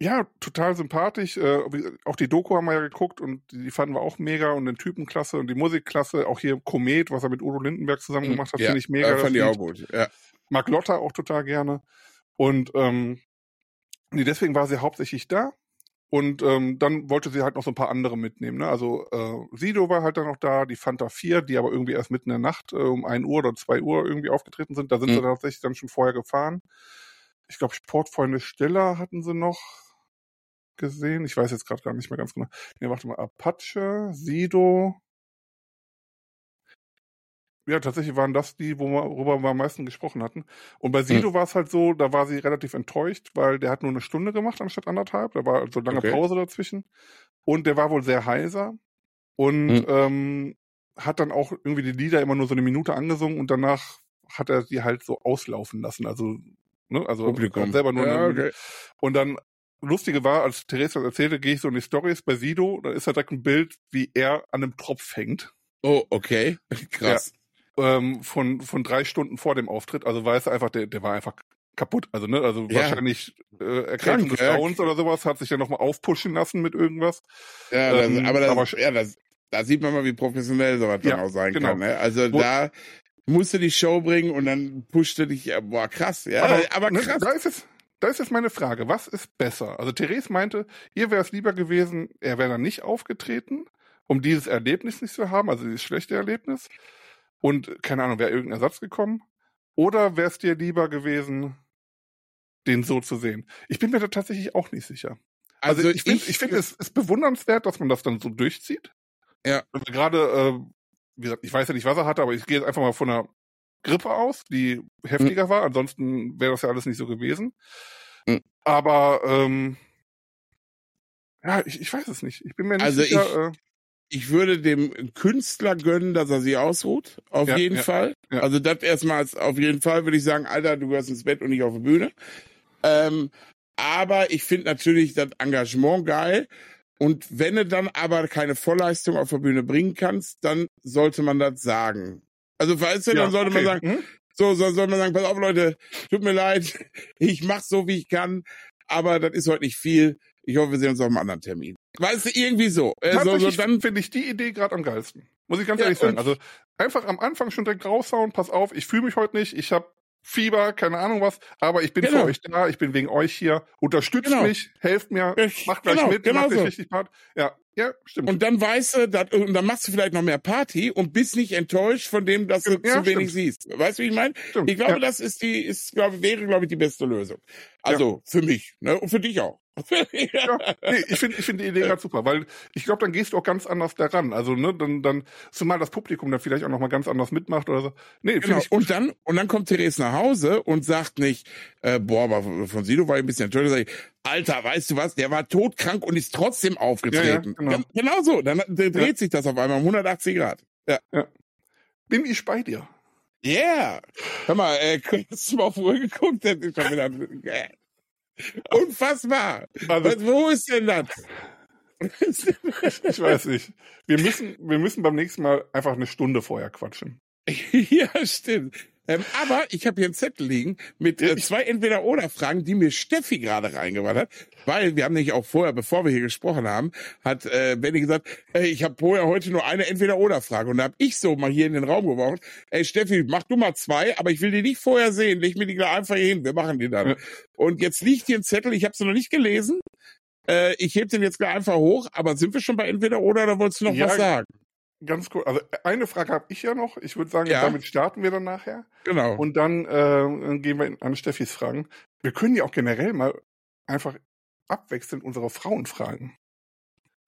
ja, total sympathisch. Äh, auch die Doku haben wir ja geguckt und die, fanden wir auch mega und den Typen klasse und die Musik klasse. Auch hier Komet, was er mit Udo Lindenberg zusammen gemacht hat, Ja, finde ich mega. äh, fand ich auch gut. Ja. Mag Lotta auch total gerne. Und ähm, nee, deswegen war sie hauptsächlich da. Und ähm, dann wollte sie halt noch so ein paar andere mitnehmen. Ne? Also äh, Sido war halt dann noch da, die Fanta 4, die aber irgendwie erst mitten in der Nacht äh, um 1 Uhr oder 2 Uhr irgendwie aufgetreten sind. Da sind Mhm. sie tatsächlich dann schon vorher gefahren. Ich glaube, Sportfreunde Stiller hatten sie noch gesehen. Ich weiß jetzt gerade gar nicht mehr ganz genau. Nee, warte mal, Apache, Sido. Ja, tatsächlich waren das die, worüber wir am meisten gesprochen hatten. Und bei Sido war es halt so, da war sie relativ enttäuscht, weil der hat nur eine Stunde gemacht anstatt anderthalb. Da war also lange Okay. Pause dazwischen. Und der war wohl sehr heiser und Mhm. ähm, hat dann auch irgendwie die Lieder immer nur so eine Minute angesungen und danach hat er die halt so auslaufen lassen. Also, ne, also Publikum. selber nur ja, eine, okay. und dann, lustige war, als Theresa das erzählte, gehe ich so in die Stories bei Sido, da ist da direkt ein Bild, wie er an einem Tropf hängt. Oh, okay. Krass. Ähm, von, von drei Stunden vor dem Auftritt. Also weiß er einfach, der, der war einfach kaputt. Also, ne, also Ja. wahrscheinlich äh, Krank, des. Grauens oder sowas, hat sich dann nochmal aufpushen lassen mit irgendwas. Ja, das, Ähm, aber, das, aber- ja das, da sieht man mal, wie professionell sowas Ja, dann auch sein genau. kann. Ne? Also Wo- da musst du die Show bringen und dann pusht du dich, boah, krass. Ja, aber, aber ne, krass. Da ist es. Da ist jetzt meine Frage, was ist besser? Also Therese meinte, ihr wäre es lieber gewesen, er wäre dann nicht aufgetreten, um dieses Erlebnis nicht zu haben, also dieses schlechte Erlebnis. Und keine Ahnung, wäre irgendein Ersatz gekommen? Oder wäre es dir lieber gewesen, den so zu sehen? Ich bin mir da tatsächlich auch nicht sicher. Also, ich finde, ich, finde, es ist bewundernswert, dass man das dann so durchzieht. Ja. Also gerade, äh, wie gesagt, ich weiß ja nicht, was er hatte, aber ich gehe jetzt einfach mal von einer Grippe aus, die heftiger war. Ansonsten wäre das ja alles nicht so gewesen. Mhm. Aber ähm, ja, ich, ich weiß es nicht. Ich bin mir nicht Also sicher. äh, Ich würde dem Künstler gönnen, dass er sich ausruht. Auf Ja, jeden ja, Fall. ja. Also das erstmal als- auf jeden Fall würde ich sagen, Alter, du gehörst ins Bett und nicht auf die Bühne. Ähm, aber ich finde natürlich das Engagement geil. Und wenn du dann aber keine Vollleistung auf der Bühne bringen kannst, dann sollte man das sagen. Also weißt du, ja, dann sollte man okay. sagen, Hm? so, so soll man sagen, pass auf Leute, tut mir leid, ich mach's so, wie ich kann, aber das ist heute nicht viel. Ich hoffe, wir sehen uns auf einem anderen Termin. Weißt du, irgendwie so. Äh, so, so dann, finde ich die Idee gerade am geilsten. Muss ich ganz Ja, ehrlich sagen. Also einfach am Anfang schon direkt raushauen, pass auf, ich fühle mich heute nicht, ich habe Fieber, keine Ahnung was, aber ich bin Genau. für euch da, ich bin wegen euch hier, unterstützt Genau. mich, helft mir, Ja, macht gleich genau, mit, genau macht so. richtig Part. Ja, ja, stimmt. und dann weißt du, dat, und dann machst du vielleicht noch mehr Party und bist nicht enttäuscht von dem, dass du Ja, zu wenig stimmt. siehst. Weißt du, wie ich meine? Ich glaube, ja. das ist die, ist, glaube, wäre, glaube ich, die beste Lösung. Also, für mich, ne, und für dich auch. Ja, nee, ich finde ich finde die Idee gerade super, weil ich glaube, dann gehst du auch ganz anders daran. Also, ne, dann, dann, zumal das Publikum dann vielleicht auch nochmal ganz anders mitmacht oder so. Nee, Genau. ich Und dann, und dann kommt Therese nach Hause und sagt nicht, äh, boah, aber von Sido war ich ein bisschen enttäuscht. Sag ich, Alter, weißt du was, der war todkrank und ist trotzdem aufgetreten. Ja, ja, genau. Genau so. Dann dreht Ja. sich das auf einmal um 180 Grad. bin ich bei dir. Yeah. Hör mal, äh, hast du mal auf die Uhr geguckt? Das ist schon wieder, unfassbar. Also, Was, wo ist denn das? ich weiß nicht. Wir müssen, wir müssen beim nächsten Mal einfach eine Stunde vorher quatschen. ja, stimmt. Ähm, aber ich habe hier einen Zettel liegen mit äh, zwei Entweder-Oder-Fragen, die mir Steffi gerade reingebracht hat. Weil wir haben nämlich auch vorher, bevor wir hier gesprochen haben, hat äh, Benny gesagt, ey, ich habe vorher heute nur eine Entweder-Oder-Frage. Und da habe ich so mal hier in den Raum geworfen, ey Steffi, mach du mal zwei, aber ich will die nicht vorher sehen. Leg mir die gleich einfach hier hin, wir machen die dann. Ja. Und jetzt liegt hier ein Zettel, ich habe sie noch nicht gelesen. Äh, ich heb den jetzt gleich einfach hoch, aber sind wir schon bei Entweder-Oder oder wolltest du noch Ja, was sagen? Ganz cool. Also eine Frage habe ich ja noch. Ich würde sagen, Ja. damit starten wir dann nachher. Genau. Und dann äh, gehen wir an Steffis Fragen. Wir können ja auch generell mal einfach abwechselnd unsere Frauen fragen.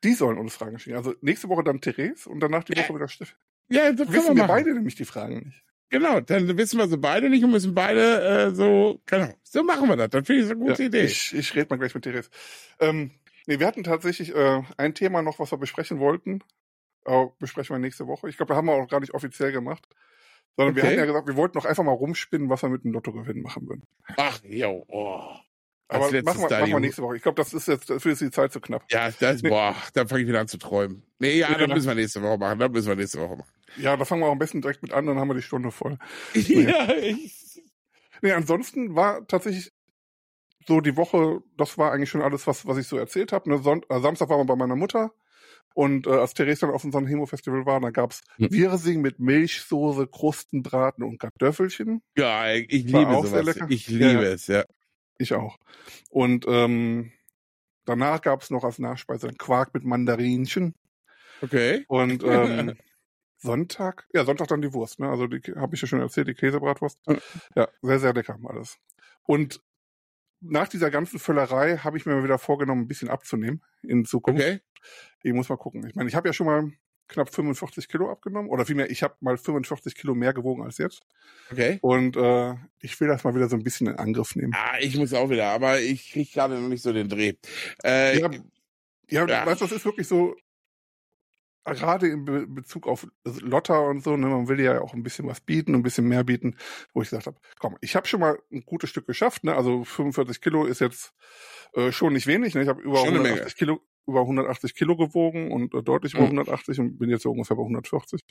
Die sollen uns Fragen stellen. Also nächste Woche dann Therese und danach die Ja. Woche wieder Steffi. ja, das können wir Wissen wir machen. beide nämlich die Fragen nicht. Genau, dann wissen wir sie beide nicht und müssen beide äh, so, genau, so machen wir das. Das finde ich so eine gute Ja, Idee. Ich, ich rede mal gleich mit Therese. Ähm, nee, wir hatten tatsächlich äh, ein Thema noch, was wir besprechen wollten. Aber besprechen wir nächste Woche. Ich glaube, da haben wir auch gar nicht offiziell gemacht. Sondern wir Okay. hatten ja gesagt, wir wollten noch einfach mal rumspinnen, was wir mit dem Lottogewinn machen würden. Ach, jo, oh. Als Aber machen wir, da machen wir nächste Woche. Ich glaube, das ist jetzt, dafür ist die Zeit zu knapp. Ja, das, Nee. boah, dann fange ich wieder an zu träumen. Nee, ja, Ja. dann müssen wir nächste Woche machen. Dann müssen wir nächste Woche machen. Ja, da fangen wir auch am besten direkt mit an, dann haben wir die Stunde voll. ja, ich, Nee, ansonsten war tatsächlich so die Woche, das war eigentlich schon alles, was, was ich so erzählt habe. Ne, Sonnt- äh, Samstag waren wir bei meiner Mutter und äh, als Therese dann auf unserem Hemo-Festival war, da gab's Hm. Wirsing mit Milchsoße, Krustenbraten und Kartoffelchen. ja, ich War liebe sowas. lecker. Ich liebe ja. es, ja. Ich auch. Und ähm, danach gab's noch als Nachspeise einen Quark mit Mandarinchen. Okay. Und ähm, Sonntag, ja, Sonntag dann die Wurst, ne? Also die habe ich ja schon erzählt, die Käsebratwurst. Mhm. Ja, sehr, sehr lecker alles. Und nach dieser ganzen Völlerei habe ich mir mal wieder vorgenommen, ein bisschen abzunehmen in Zukunft. Okay. Ich muss mal gucken. Ich meine, ich habe ja schon mal knapp 45 Kilo abgenommen. Oder vielmehr, ich habe mal 45 Kilo mehr gewogen als jetzt. Okay. Und äh, ich will das mal wieder so ein bisschen in Angriff nehmen. Ah, ich muss auch wieder, aber ich kriege gerade noch nicht so den Dreh. Äh, Ja, Ja, Ja. weißt du, das ist wirklich so, gerade in Be Bezug auf Lotta und so, ne, man will ja auch ein bisschen was bieten, ein bisschen mehr bieten, wo ich gesagt habe, komm, ich habe schon mal ein gutes Stück geschafft, ne, also 45 Kilo ist jetzt äh, schon nicht wenig, ne, ich habe über Schon eine 180 Menge. Kilo über 180 Kilo gewogen und äh, deutlich über Mhm. 180 und bin jetzt so ungefähr bei 140.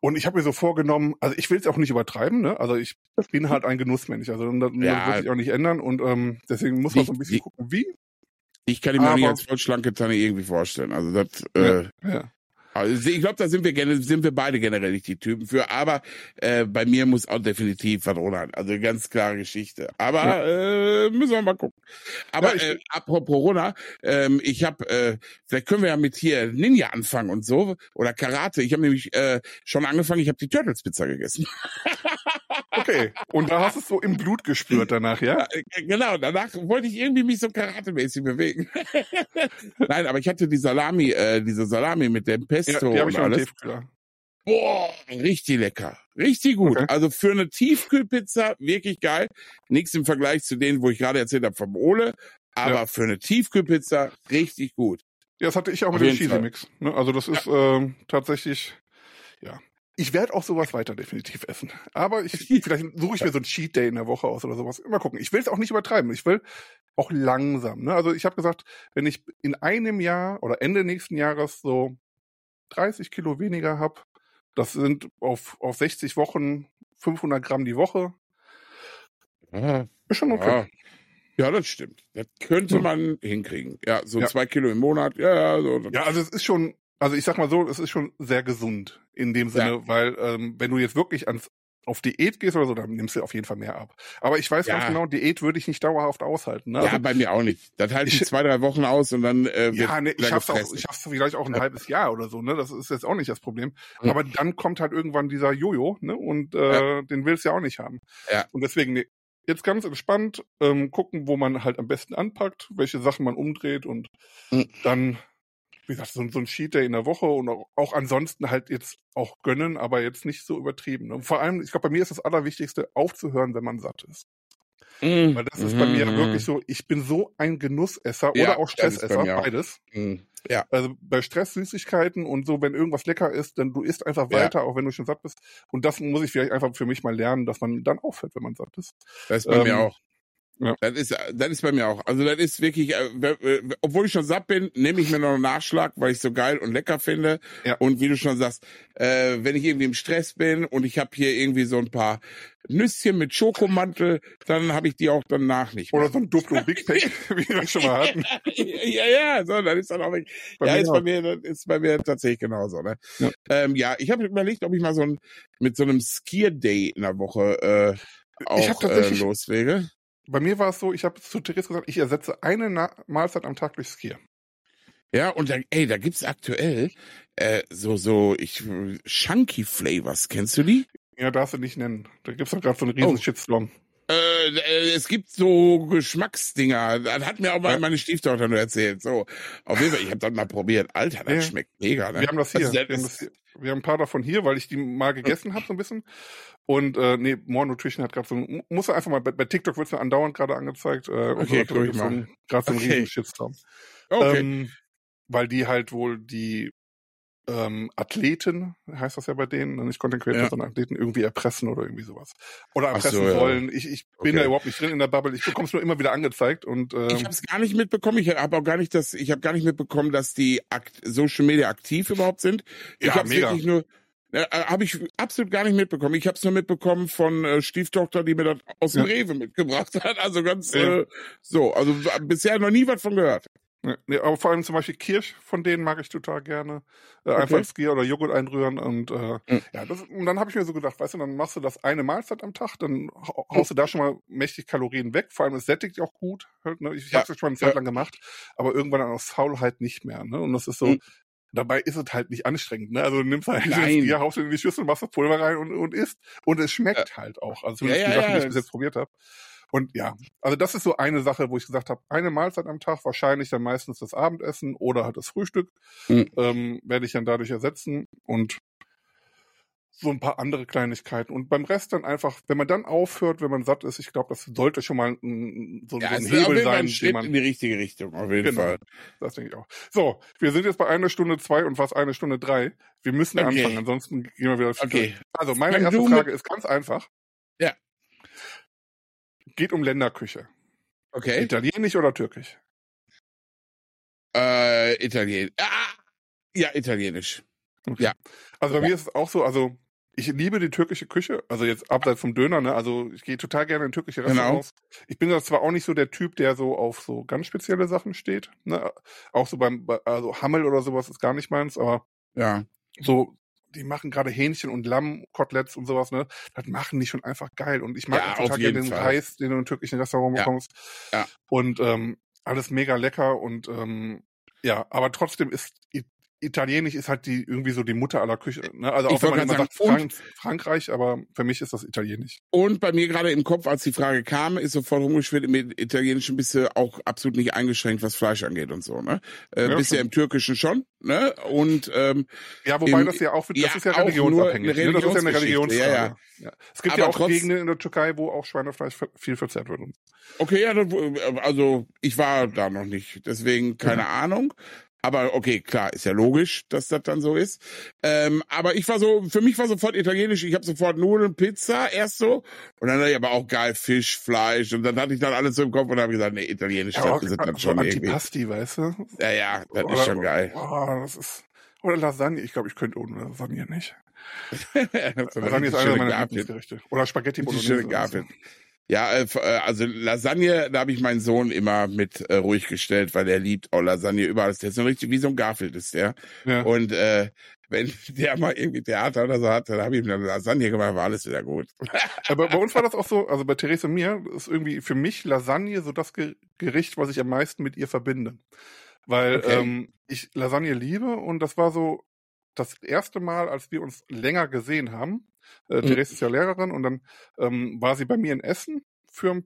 Und ich habe mir so vorgenommen, also ich will es auch nicht übertreiben, ne? Also ich bin halt ein Genussmensch, also das, Ja. das wird sich auch nicht ändern und ähm, deswegen muss man Wie- so ein bisschen wie- gucken, wie. Ich kann ihn mir auch nicht aber- als vollschlanke Tanne irgendwie vorstellen. Also das, äh, Ja. Also ich glaube, da sind wir sind wir beide generell nicht die Typen für. Aber äh, bei mir muss auch definitiv was runter. Also ganz klare Geschichte. Aber äh, müssen wir mal gucken. Aber Ja, äh, apropos Corona, ähm, ich habe, äh, vielleicht können wir ja mit hier Ninja anfangen und so oder Karate. Ich habe nämlich äh, schon angefangen. Ich habe die Turtles Pizza gegessen. Okay. Und da hast du es so im Blut gespürt danach, ja? Äh, Genau, danach wollte ich irgendwie mich so karatemäßig bewegen. Nein, aber ich hatte die Salami, äh, diese Salami mit dem Ja, Pesto die habe und ich alles. Tiefkühler. Boah, richtig lecker. Richtig gut. Okay. Also für eine Tiefkühlpizza wirklich geil. Nichts im Vergleich zu denen, wo ich gerade erzählt habe vom Ole. Aber Ja. für eine Tiefkühlpizza richtig gut. Ja, das hatte ich auch Auf mit dem jeden Fall. Cheesy-Mix. Ne? Also das ist ähm, tatsächlich, ja. Ich werde auch sowas weiter definitiv essen. Aber ich, vielleicht suche ich mir so ein Cheat Day in der Woche aus oder sowas. Mal gucken. Ich will es auch nicht übertreiben. Ich will auch langsam. Ne? Also ich habe gesagt, wenn ich in einem Jahr oder Ende nächsten Jahres so 30 Kilo weniger habe, das sind auf, auf 60 Wochen 500 Gramm die Woche. Ja, Ist schon okay. ja. ja das stimmt. Das könnte man hinkriegen. Ja, so Ja. zwei Kilo im Monat. Ja, ja, so. Ja, also es ist schon, also ich sag mal so, es ist schon sehr gesund in dem Sinne, weil ähm, wenn du jetzt wirklich ans auf Diät gehst oder so, dann nimmst du auf jeden Fall mehr ab. Aber ich weiß Ja. ganz genau, Diät würde ich nicht dauerhaft aushalten. Ne? ja, Also, bei mir auch nicht. Das halte ich Ich- zwei, drei Wochen aus und dann äh, wird ja, nee, ich schaff's auch, ich schaff's vielleicht auch ein Ja. halbes Jahr oder so, ne? Das ist jetzt auch nicht das Problem. Ja. Aber dann kommt halt irgendwann dieser Jojo, ne? Und äh, den willst du ja auch nicht haben. Ja. Und deswegen, nee, jetzt ganz entspannt ähm, gucken, wo man halt am besten anpackt, welche Sachen man umdreht und Mhm. dann, wie gesagt, so, so ein Cheat Day in der Woche und auch, auch ansonsten halt jetzt auch gönnen, aber jetzt nicht so übertrieben. Ne? Und vor allem, ich glaube, bei mir ist das Allerwichtigste, aufzuhören, wenn man satt ist. Mhm. Weil das ist bei mir Mhm. wirklich so, ich bin so ein Genussesser Ja, oder auch Stressesser, mir beides. Mhm. Also bei Stress Süßigkeiten und so, wenn irgendwas lecker ist, dann du isst einfach Ja. weiter, auch wenn du schon satt bist. Und das muss ich vielleicht einfach für mich mal lernen, dass man dann aufhört, wenn man satt ist. Das ist bei mir Ähm, auch. Ja. Das ist, das ist bei mir auch. Also das ist wirklich, äh, w- obwohl ich schon satt bin, nehme ich mir noch einen Nachschlag, weil ich so geil und lecker finde. Ja. Und wie du schon sagst, äh, wenn ich irgendwie im Stress bin und ich habe hier irgendwie so ein paar Nüsschen mit Schokomantel, dann habe ich die auch danach nicht mehr. Oder so ein Duplo Big Pack, wie wir schon mal hatten. ja, ja, so, dann ist dann auch weg. Bei ja, mir ist auch. bei mir, das ist bei mir tatsächlich genauso, ne? Ja. Ähm, ja, ich habe überlegt, ob ich mal so ein, mit so einem Skier Day in der Woche, äh, auch Ich hab äh, tatsächlich- loslege. Bei mir war es so, ich habe zu Therese gesagt, ich ersetze eine Na Mahlzeit am Tag durch Skier. Ja, und da, ey, da gibt's aktuell äh, so so ich Chunky Flavors. Kennst du die? Ja, darfst du nicht nennen. Da gibt's doch gerade so einen riesen Oh. Shitstorm. Äh, es gibt so Geschmacksdinger. Das hat mir auch mal meine Stieftochter nur erzählt. So, auf jeden Fall, ich habe das mal probiert. Alter, das Ja. schmeckt mega. Ne? Wir haben das hier. Also, wir, haben das hier. wir haben ein paar davon hier, weil ich die mal gegessen habe so ein bisschen. Und äh, nee, More Nutrition hat gerade so ein, muss er einfach mal, bei, bei TikTok wird's mir andauernd gerade angezeigt. Äh, Okay, so, guck ich mal. ein- Gerade so einen Okay. riesen Shitstorm. okay. Ähm, weil die halt wohl die ähm, Athleten, heißt das ja bei denen, nicht Content Creator, Ja. sondern Athleten irgendwie erpressen oder irgendwie sowas. Oder Ach so, erpressen ja. wollen. Ich, ich bin Okay. da überhaupt nicht drin in der Bubble. Ich bekomme es nur immer wieder angezeigt und ähm, ich habe es gar nicht mitbekommen. Ich habe auch gar nicht das. Ich habe gar nicht mitbekommen, dass die Akt Social Media aktiv überhaupt sind. Ich Ja, habe wirklich nur. Äh, habe ich absolut gar nicht mitbekommen. Ich habe es nur mitbekommen von äh, Stieftochter, die mir das aus dem Ja. Rewe mitgebracht hat. Also ganz äh, so. Also bisher noch nie was von gehört. Ja, aber vor allem zum Beispiel Kirsch, von denen mag ich total gerne. Äh, Einfach Okay. Skier oder Joghurt einrühren und äh, Mhm. ja, das, und dann habe ich mir so gedacht, weißt du, dann machst du das eine Mahlzeit am Tag, dann hau- haust du da schon mal mächtig Kalorien weg. Vor allem es sättigt auch gut. Halt, ne? Ich Ja. habe es schon eine Zeit Ja. lang gemacht, aber irgendwann dann aus Faulheit nicht mehr. Ne? Und das ist so. Mhm. Dabei ist es halt nicht anstrengend, ne? Also du nimmst halt Nein. Skier, haust in die Schüssel, machst das Pulver rein und, und isst. Und es schmeckt halt auch. Also zumindest Ja, die ja, Sachen, die ja, ich bis jetzt probiert habe. Und ja, also das ist so eine Sache, wo ich gesagt habe, eine Mahlzeit am Tag, wahrscheinlich dann meistens das Abendessen oder halt das Frühstück, Mhm. ähm, werde ich dann dadurch ersetzen und so ein paar andere Kleinigkeiten. Und beim Rest dann einfach, wenn man dann aufhört, wenn man satt ist, ich glaube, das sollte schon mal ein, so, Ja, so ein auf Hebel sein, ein Schritt man in die richtige Richtung. Auf jeden Genau. Fall. das denke ich auch. So, wir sind jetzt bei einer Stunde zwei und fast eine Stunde drei. Wir müssen Okay. anfangen, ansonsten gehen wir wieder. Okay. Also meine Fang erste Frage ist ganz einfach. Ja. Geht um Länderküche. Okay. Italienisch oder türkisch? Äh, Italien. Ah, ja, italienisch. Ja. Also bei mir ist es auch so, also ich liebe die türkische Küche, also jetzt abseits vom Döner, ne? Also ich gehe total gerne in türkische Genau. Restaurants. Ich bin zwar auch nicht so der Typ, der so auf so ganz spezielle Sachen steht, ne? Auch so beim, bei- also Hammel oder sowas ist gar nicht meins, aber Ja. so, die machen gerade Hähnchen und Lammkoteletts und sowas, ne? Das machen die schon einfach geil. Und ich mag Ja, total gerne den Fall. Reis, den du im türkischen Restaurant Ja. bekommst. Ja. Und ähm, alles mega lecker und ähm, ja, aber trotzdem ist Italienisch ist halt die irgendwie so die Mutter aller Küche. Ne? Also auch wenn man immer gerade sagt sagen, Frank Frankreich, aber für mich ist das Italienisch. Und bei mir gerade im Kopf, als die Frage kam, ist sofort rumgeschwirrt, mit Italienischen bist du auch absolut nicht eingeschränkt, was Fleisch angeht und so, ne? Äh, Ja, bist ja im Türkischen schon, ne? Und ähm, Ja, wobei Im- das ja auch, das ja, ist ja religionsabhängig. eine ne? Das ist ja eine Religionsfrage. ja, Ja, Es gibt Aber ja auch trotz- Gegenden in der Türkei, wo auch Schweinefleisch viel verzehrt wird. okay, ja, das, also ich war da noch nicht, deswegen keine Ahnung. Aber okay, klar, ist ja logisch, dass das dann so ist. Ähm, aber ich war so, für mich war sofort italienisch. Ich habe sofort Nudeln, Pizza erst so und dann hatte ich aber auch geil Fisch, Fleisch und dann hatte ich dann alles so im Kopf und habe gesagt, nee, italienisch, Ja, das ist dann so schon irgendwie. Antipasti, weißt du? Ja, ja, das Oder- ist schon geil. Boah, das ist, oder Lasagne. Ich glaube, ich könnte ohne Lasagne nicht. so eine Lasagne ist einer schöne meiner Gabel. Lieblingsgerichte. Oder Spaghetti Bolognese. schöne oder so. Gabel. Ja, äh, äh, also Lasagne, da habe ich meinen Sohn immer mit äh, ruhig gestellt, weil er liebt auch Lasagne überall. Der ist so richtig wie so ein Garfield ist der. Ja. Und äh, wenn der mal irgendwie Theater oder so hatte, dann habe ich ihm eine Lasagne gemacht, war alles wieder gut. Aber bei uns war das auch so, also bei Therese und mir ist irgendwie für mich Lasagne so das Ge- Gericht, was ich am meisten mit ihr verbinde. Weil Okay. ähm, ich Lasagne liebe und das war so das erste Mal, als wir uns länger gesehen haben. Äh, Mhm. Therese ist ja Lehrerin und dann ähm, war sie bei mir in Essen für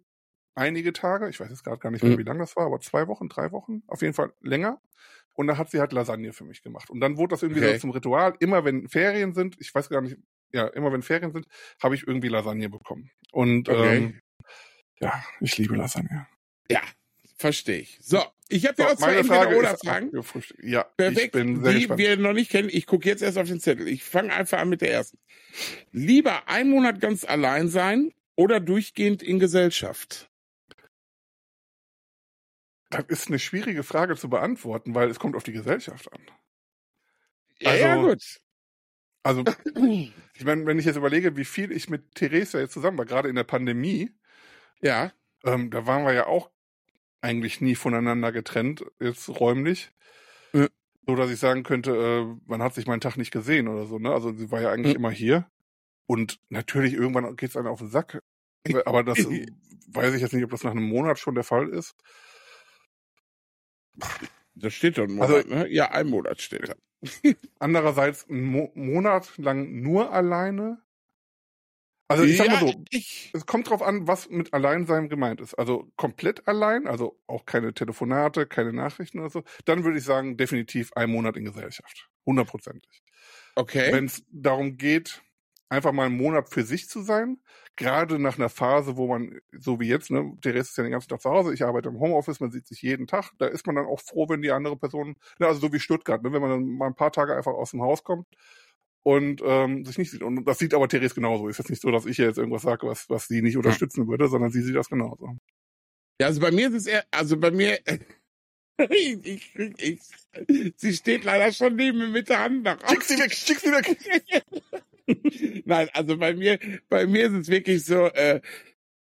einige Tage. Ich weiß jetzt gerade gar nicht mehr, Mhm. wie lang das war, aber zwei Wochen, drei Wochen, auf jeden Fall länger. Und da hat sie halt Lasagne für mich gemacht. Und dann wurde das irgendwie Okay. so zum Ritual. Immer wenn Ferien sind, ich weiß gar nicht, ja, immer wenn Ferien sind, habe ich irgendwie Lasagne bekommen. Und Okay. ähm, ja, ich liebe Lasagne. Ja, verstehe ich. So, ich habe So, dir auch zwei Frage oder Fragen. Ja, ich Perfekt, die gespannt. wir noch nicht kennen. Ich gucke jetzt erst auf den Zettel. Ich fange einfach an mit der ersten. Lieber einen Monat ganz allein sein oder durchgehend in Gesellschaft? Das ist eine schwierige Frage zu beantworten, weil es kommt auf die Gesellschaft an. Ja, ja, Also- gut. Also, ich meine, wenn ich jetzt überlege, wie viel ich mit Theresa jetzt zusammen war, gerade in der Pandemie, Ja, ähm, da waren wir ja auch eigentlich nie voneinander getrennt, jetzt räumlich. Ja. So dass ich sagen könnte, äh, man hat sich meinen Tag nicht gesehen oder so, ne? Also sie war ja eigentlich Ja. immer hier. Und natürlich irgendwann geht's einem auf den Sack. Aber das äh, weiß ich jetzt nicht, ob das nach einem Monat schon der Fall ist. das steht doch ein Also- Monat, ne? Ja, ein Monat steht da. Andererseits einen Mo Monat lang nur alleine. Also ich sag mal so, ich, es kommt drauf an, was mit Alleinsein gemeint ist. Also komplett allein, also auch keine Telefonate, keine Nachrichten oder so. Dann würde ich sagen, definitiv ein Monat in Gesellschaft. Hundertprozentig. okay. Wenn es darum geht, einfach mal einen Monat für sich zu sein, gerade nach einer Phase, wo man, so wie jetzt, ne, Therese ist ja den ganzen Tag zu Hause, ich arbeite im Homeoffice, man sieht sich jeden Tag, da ist man dann auch froh, wenn die andere Person, ne, also so wie Stuttgart, ne, wenn man dann mal ein paar Tage einfach aus dem Haus kommt und ähm, sich nicht sieht. Und das sieht aber Therese genauso. Ist jetzt nicht so, dass ich jetzt irgendwas sage, was, was sie nicht unterstützen würde, sondern sie sieht das genauso. Ja, also bei mir ist es eher, also bei mir, ich, ich, ich, sie steht leider schon neben mir mit der Hand nach Schick sie weg, schick sie weg! Nein, also bei mir, bei mir ist es wirklich so, äh,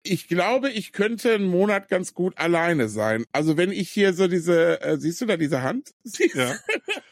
ich glaube, ich könnte einen Monat ganz gut alleine sein. Also wenn ich hier so diese, äh, siehst du da diese Hand? Ja.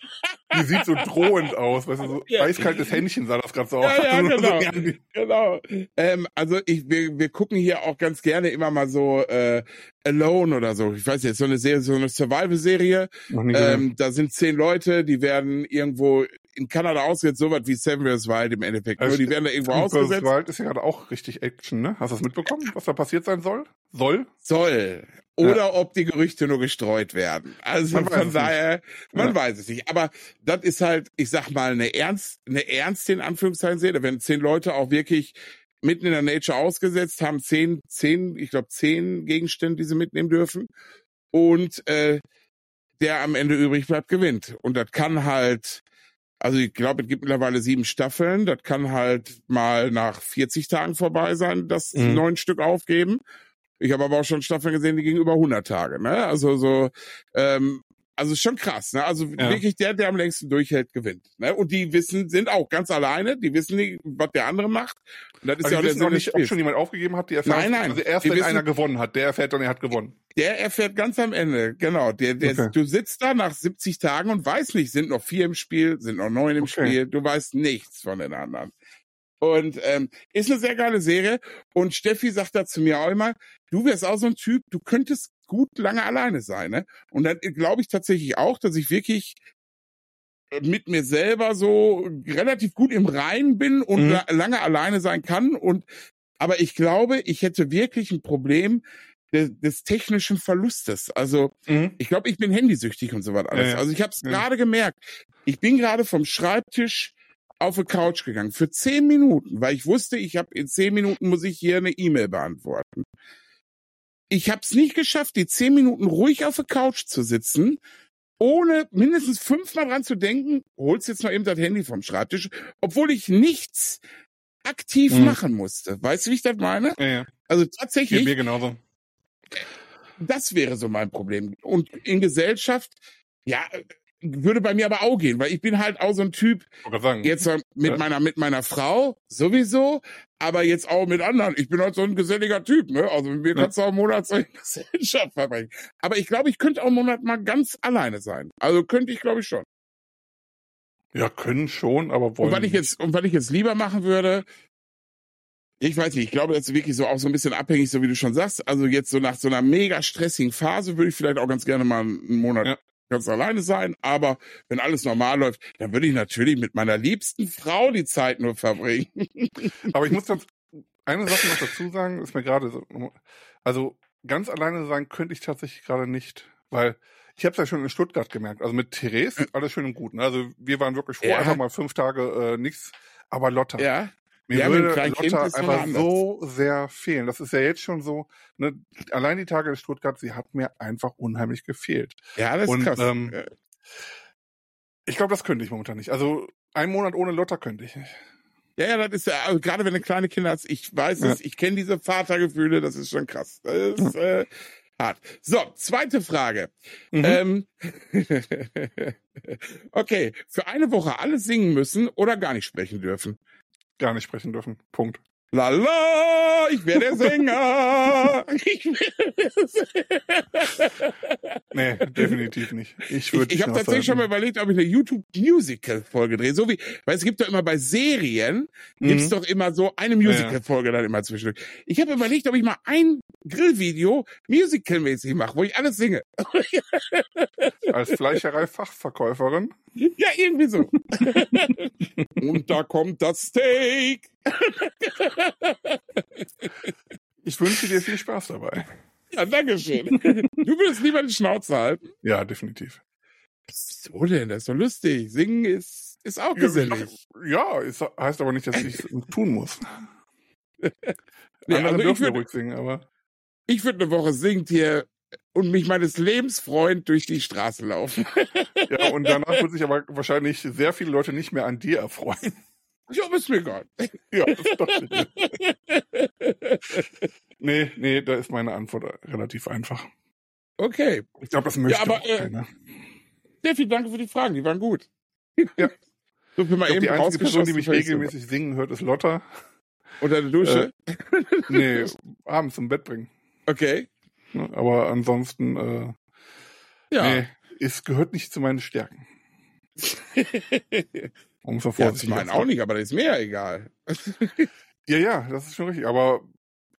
Die sieht so drohend aus, weißt du, so Ja. eiskaltes Händchen sah das gerade so aus. Ja, ja, Also, genau. ja, die- Genau. Ähm, also ich, wir, wir gucken hier auch ganz gerne immer mal so äh, Alone oder so. Ich weiß jetzt, so eine Serie, so eine Survival-Serie. Ähm, da sind zehn Leute, die werden irgendwo in Kanada ausgesetzt, so was wie Seven vs. Wild im Endeffekt. Also, die werden da irgendwo ausgesetzt. Wald ist ja gerade auch richtig Action, ne? Hast du das mitbekommen, was da passiert sein soll? Soll? Soll. Oder ob die Gerüchte nur gestreut werden. Also Man weiß von es daher, man Ja. weiß es nicht. Aber das ist halt, ich sag mal, eine ernst, eine ernste in Anführungszeichen Serie. Da werden zehn Leute auch wirklich mitten in der Nature ausgesetzt, haben zehn, zehn, ich glaube zehn Gegenstände, die sie mitnehmen dürfen. Und äh, der am Ende übrig bleibt, gewinnt. Und das kann halt, also ich glaube, es gibt mittlerweile sieben Staffeln. Das kann halt mal nach 40 Tagen vorbei sein, dass Mhm. neun Stück aufgeben. Ich habe aber auch schon Staffeln gesehen, die gingen über 100 Tage. Ne? Also so, ähm, also schon krass. Ne? Also Ja. wirklich der, der am längsten durchhält, gewinnt. Ne? Und die wissen, sind auch ganz alleine. Die wissen nicht, was der andere macht. Und das ist Also ja der wissen auch nicht, ob schon jemand aufgegeben hat, die erfahren. Nein, nein. Also erst Wir wenn wissen- einer gewonnen hat, der erfährt dann, er hat gewonnen. Der erfährt ganz am Ende, genau. Der, der, Okay. Du sitzt da nach 70 Tagen und weißt nicht, sind noch vier im Spiel, sind noch neun im Okay. Spiel. Du weißt nichts von den anderen. Und ähm, ist eine sehr geile Serie. Und Steffi sagt da zu mir auch immer, du wärst auch so ein Typ, du könntest gut lange alleine sein. Ne? Und dann glaube ich tatsächlich auch, dass ich wirklich mit mir selber so relativ gut im Reinen bin und Mhm. la- lange alleine sein kann und aber ich glaube, ich hätte wirklich ein Problem des, des technischen Verlustes. Also Mhm. ich glaube, ich bin handysüchtig und so was alles. Ja. Also ich habe es Ja. gerade gemerkt. Ich bin gerade vom Schreibtisch auf die Couch gegangen für zehn Minuten, weil ich wusste, ich habe in zehn Minuten muss ich hier eine E-Mail beantworten. Ich habe es nicht geschafft, die zehn Minuten ruhig auf der Couch zu sitzen, ohne mindestens fünfmal dran zu denken, holst jetzt mal eben das Handy vom Schreibtisch, obwohl ich nichts aktiv Mhm. machen musste. Weißt du, wie ich das meine? Ja, ja. Also tatsächlich, mir genauso. das wäre so mein Problem. Und in Gesellschaft, ja, würde bei mir aber auch gehen, weil ich bin halt auch so ein Typ, jetzt mit Ja. meiner, mit meiner Frau sowieso, aber jetzt auch mit anderen. Ich bin halt so ein geselliger Typ, ne? Also mit mir kannst du auch einen Monat so in Gesellschaft verbringen. Aber ich glaube, ich könnte auch einen Monat mal ganz alleine sein. Also könnte ich, glaube ich, schon. Ja, können schon, aber wollen. Und was ich jetzt, und was ich jetzt lieber machen würde, ich weiß nicht, ich glaube, das ist wirklich so auch so ein bisschen abhängig, so wie du schon sagst. Also jetzt so nach so einer mega stressigen Phase würde ich vielleicht auch ganz gerne mal einen Monat Ja. Ganz alleine sein. Aber wenn alles normal läuft, dann würde ich natürlich mit meiner liebsten Frau die Zeit nur verbringen. Aber ich muss ganz eine Sache noch dazu sagen, ist mir gerade so. Also ganz alleine sein könnte ich tatsächlich gerade nicht, weil ich habe es ja schon in Stuttgart gemerkt. Also mit Therese alles schön und gut. Ne? Also wir waren wirklich froh, Ja. einfach mal fünf Tage äh, nichts. Aber Lotta, Ja. Mir Ja, würde Lotta einfach so sehr fehlen. Das ist ja jetzt schon so. Ne? Allein die Tage in Stuttgart, sie hat mir einfach unheimlich gefehlt. Ja, das ist Und, krass. ähm. Ich glaube, das könnte ich momentan nicht. Also einen Monat ohne Lotta könnte ich nicht. ja, ja, das ist ja, also gerade wenn du kleine Kinder hast, ich weiß Ja. es, ich kenne diese Vatergefühle, das ist schon krass. Das ist äh, hart. So, zweite Frage. Mhm. Ähm, okay, für eine Woche alles singen müssen oder gar nicht sprechen dürfen. Gar nicht sprechen dürfen. Punkt. Lala, ich werde der Sänger. Ich, werde- Nee, definitiv nicht. Ich ich, ich habe tatsächlich schon mal überlegt, ob ich eine YouTube-Musical-Folge drehe. So wie, weil es gibt doch immer bei Serien, gibt's Mhm. doch immer so eine Musical-Folge dann immer zwischendurch. Ich habe überlegt, ob ich mal ein Grillvideo musical-mäßig mache, wo ich alles singe. als Fleischerei-Fachverkäuferin. Ja, irgendwie so. Und da kommt das Steak. Ich wünsche dir viel Spaß dabei. Ja, dankeschön. Du würdest lieber die Schnauze halten. Ja, definitiv. Wieso denn? Das ist doch lustig. Singen ist, ist auch gesellig. Ja, es heißt aber nicht, dass ich es tun muss. Nee, Andere also ich dürfen ja würde ruhig singen, aber ich würd eine Woche Singtier und mich meines Lebens freund durch die Straße laufen. ja, und danach wird sich aber wahrscheinlich sehr viele Leute nicht mehr an dir erfreuen. Ja, ist mir egal. Ja, das dachte ich. Nee, nee, da ist meine Antwort relativ einfach. Okay. Ich glaube, das möchte aber, auch äh, keiner. Steffi, danke für die Fragen. Die waren gut. Ja. So Ich glaub, die einzige Person, die mich regelmäßig singen hört, ist Lotta. Unter der Dusche. Nee, abends zum Bett bringen. Okay. Ne, Aber ansonsten, äh, Ja. nee, es gehört nicht zu meinen Stärken. Um mal ja, vorsichtig zu meinen auszudrücken. auch nicht, aber das ist mir ja egal. Ja, ja, das ist schon richtig. Aber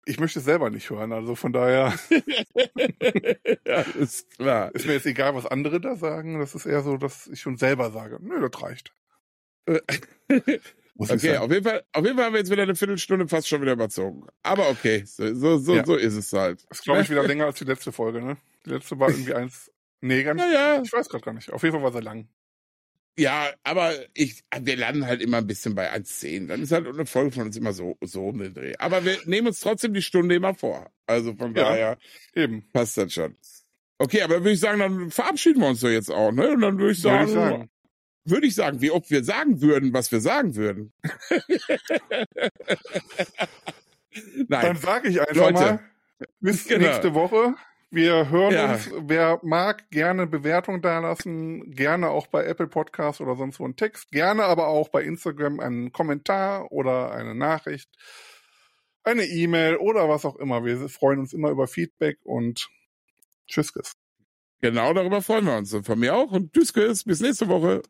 ich möchte es selber nicht hören. Also von daher ja, ist klar. ist mir jetzt egal, was andere da sagen. Das ist eher so, dass ich schon selber sage, nö, das reicht. Okay, auf jeden, Fall, auf jeden Fall haben wir jetzt wieder eine Viertelstunde fast schon wieder überzogen. Aber okay, so, so, so, Ja. so ist es halt. Das ist, glaube ich, wieder länger als die letzte Folge, ne? Die letzte war irgendwie eins. Nee, ganz. Naja, Ich weiß gerade gar nicht. Auf jeden Fall war sie lang. Ja, aber ich, wir landen halt immer ein bisschen bei 1,10. Dann ist halt eine Folge von uns immer so, so um den Dreh. Aber wir nehmen uns trotzdem die Stunde immer vor. Also von Ja. daher Eben. passt das schon. Okay, aber würde ich sagen, dann verabschieden wir uns doch jetzt auch, ne? Und dann würde ich Würde sagen, ich sagen. würde ich sagen, wie oft wir sagen würden, was wir sagen würden. Nein. Dann sage ich einfach Leute. mal, bis Genau. nächste Woche. Wir hören Ja. uns. Wer mag, gerne Bewertung dalassen. Gerne auch bei Apple Podcasts oder sonst wo einen Text. Gerne aber auch bei Instagram einen Kommentar oder eine Nachricht. Eine E-Mail oder was auch immer. Wir freuen uns immer über Feedback und tschüss. Genau darüber freuen wir uns. Und von mir auch. Und tschüss, bis nächste Woche.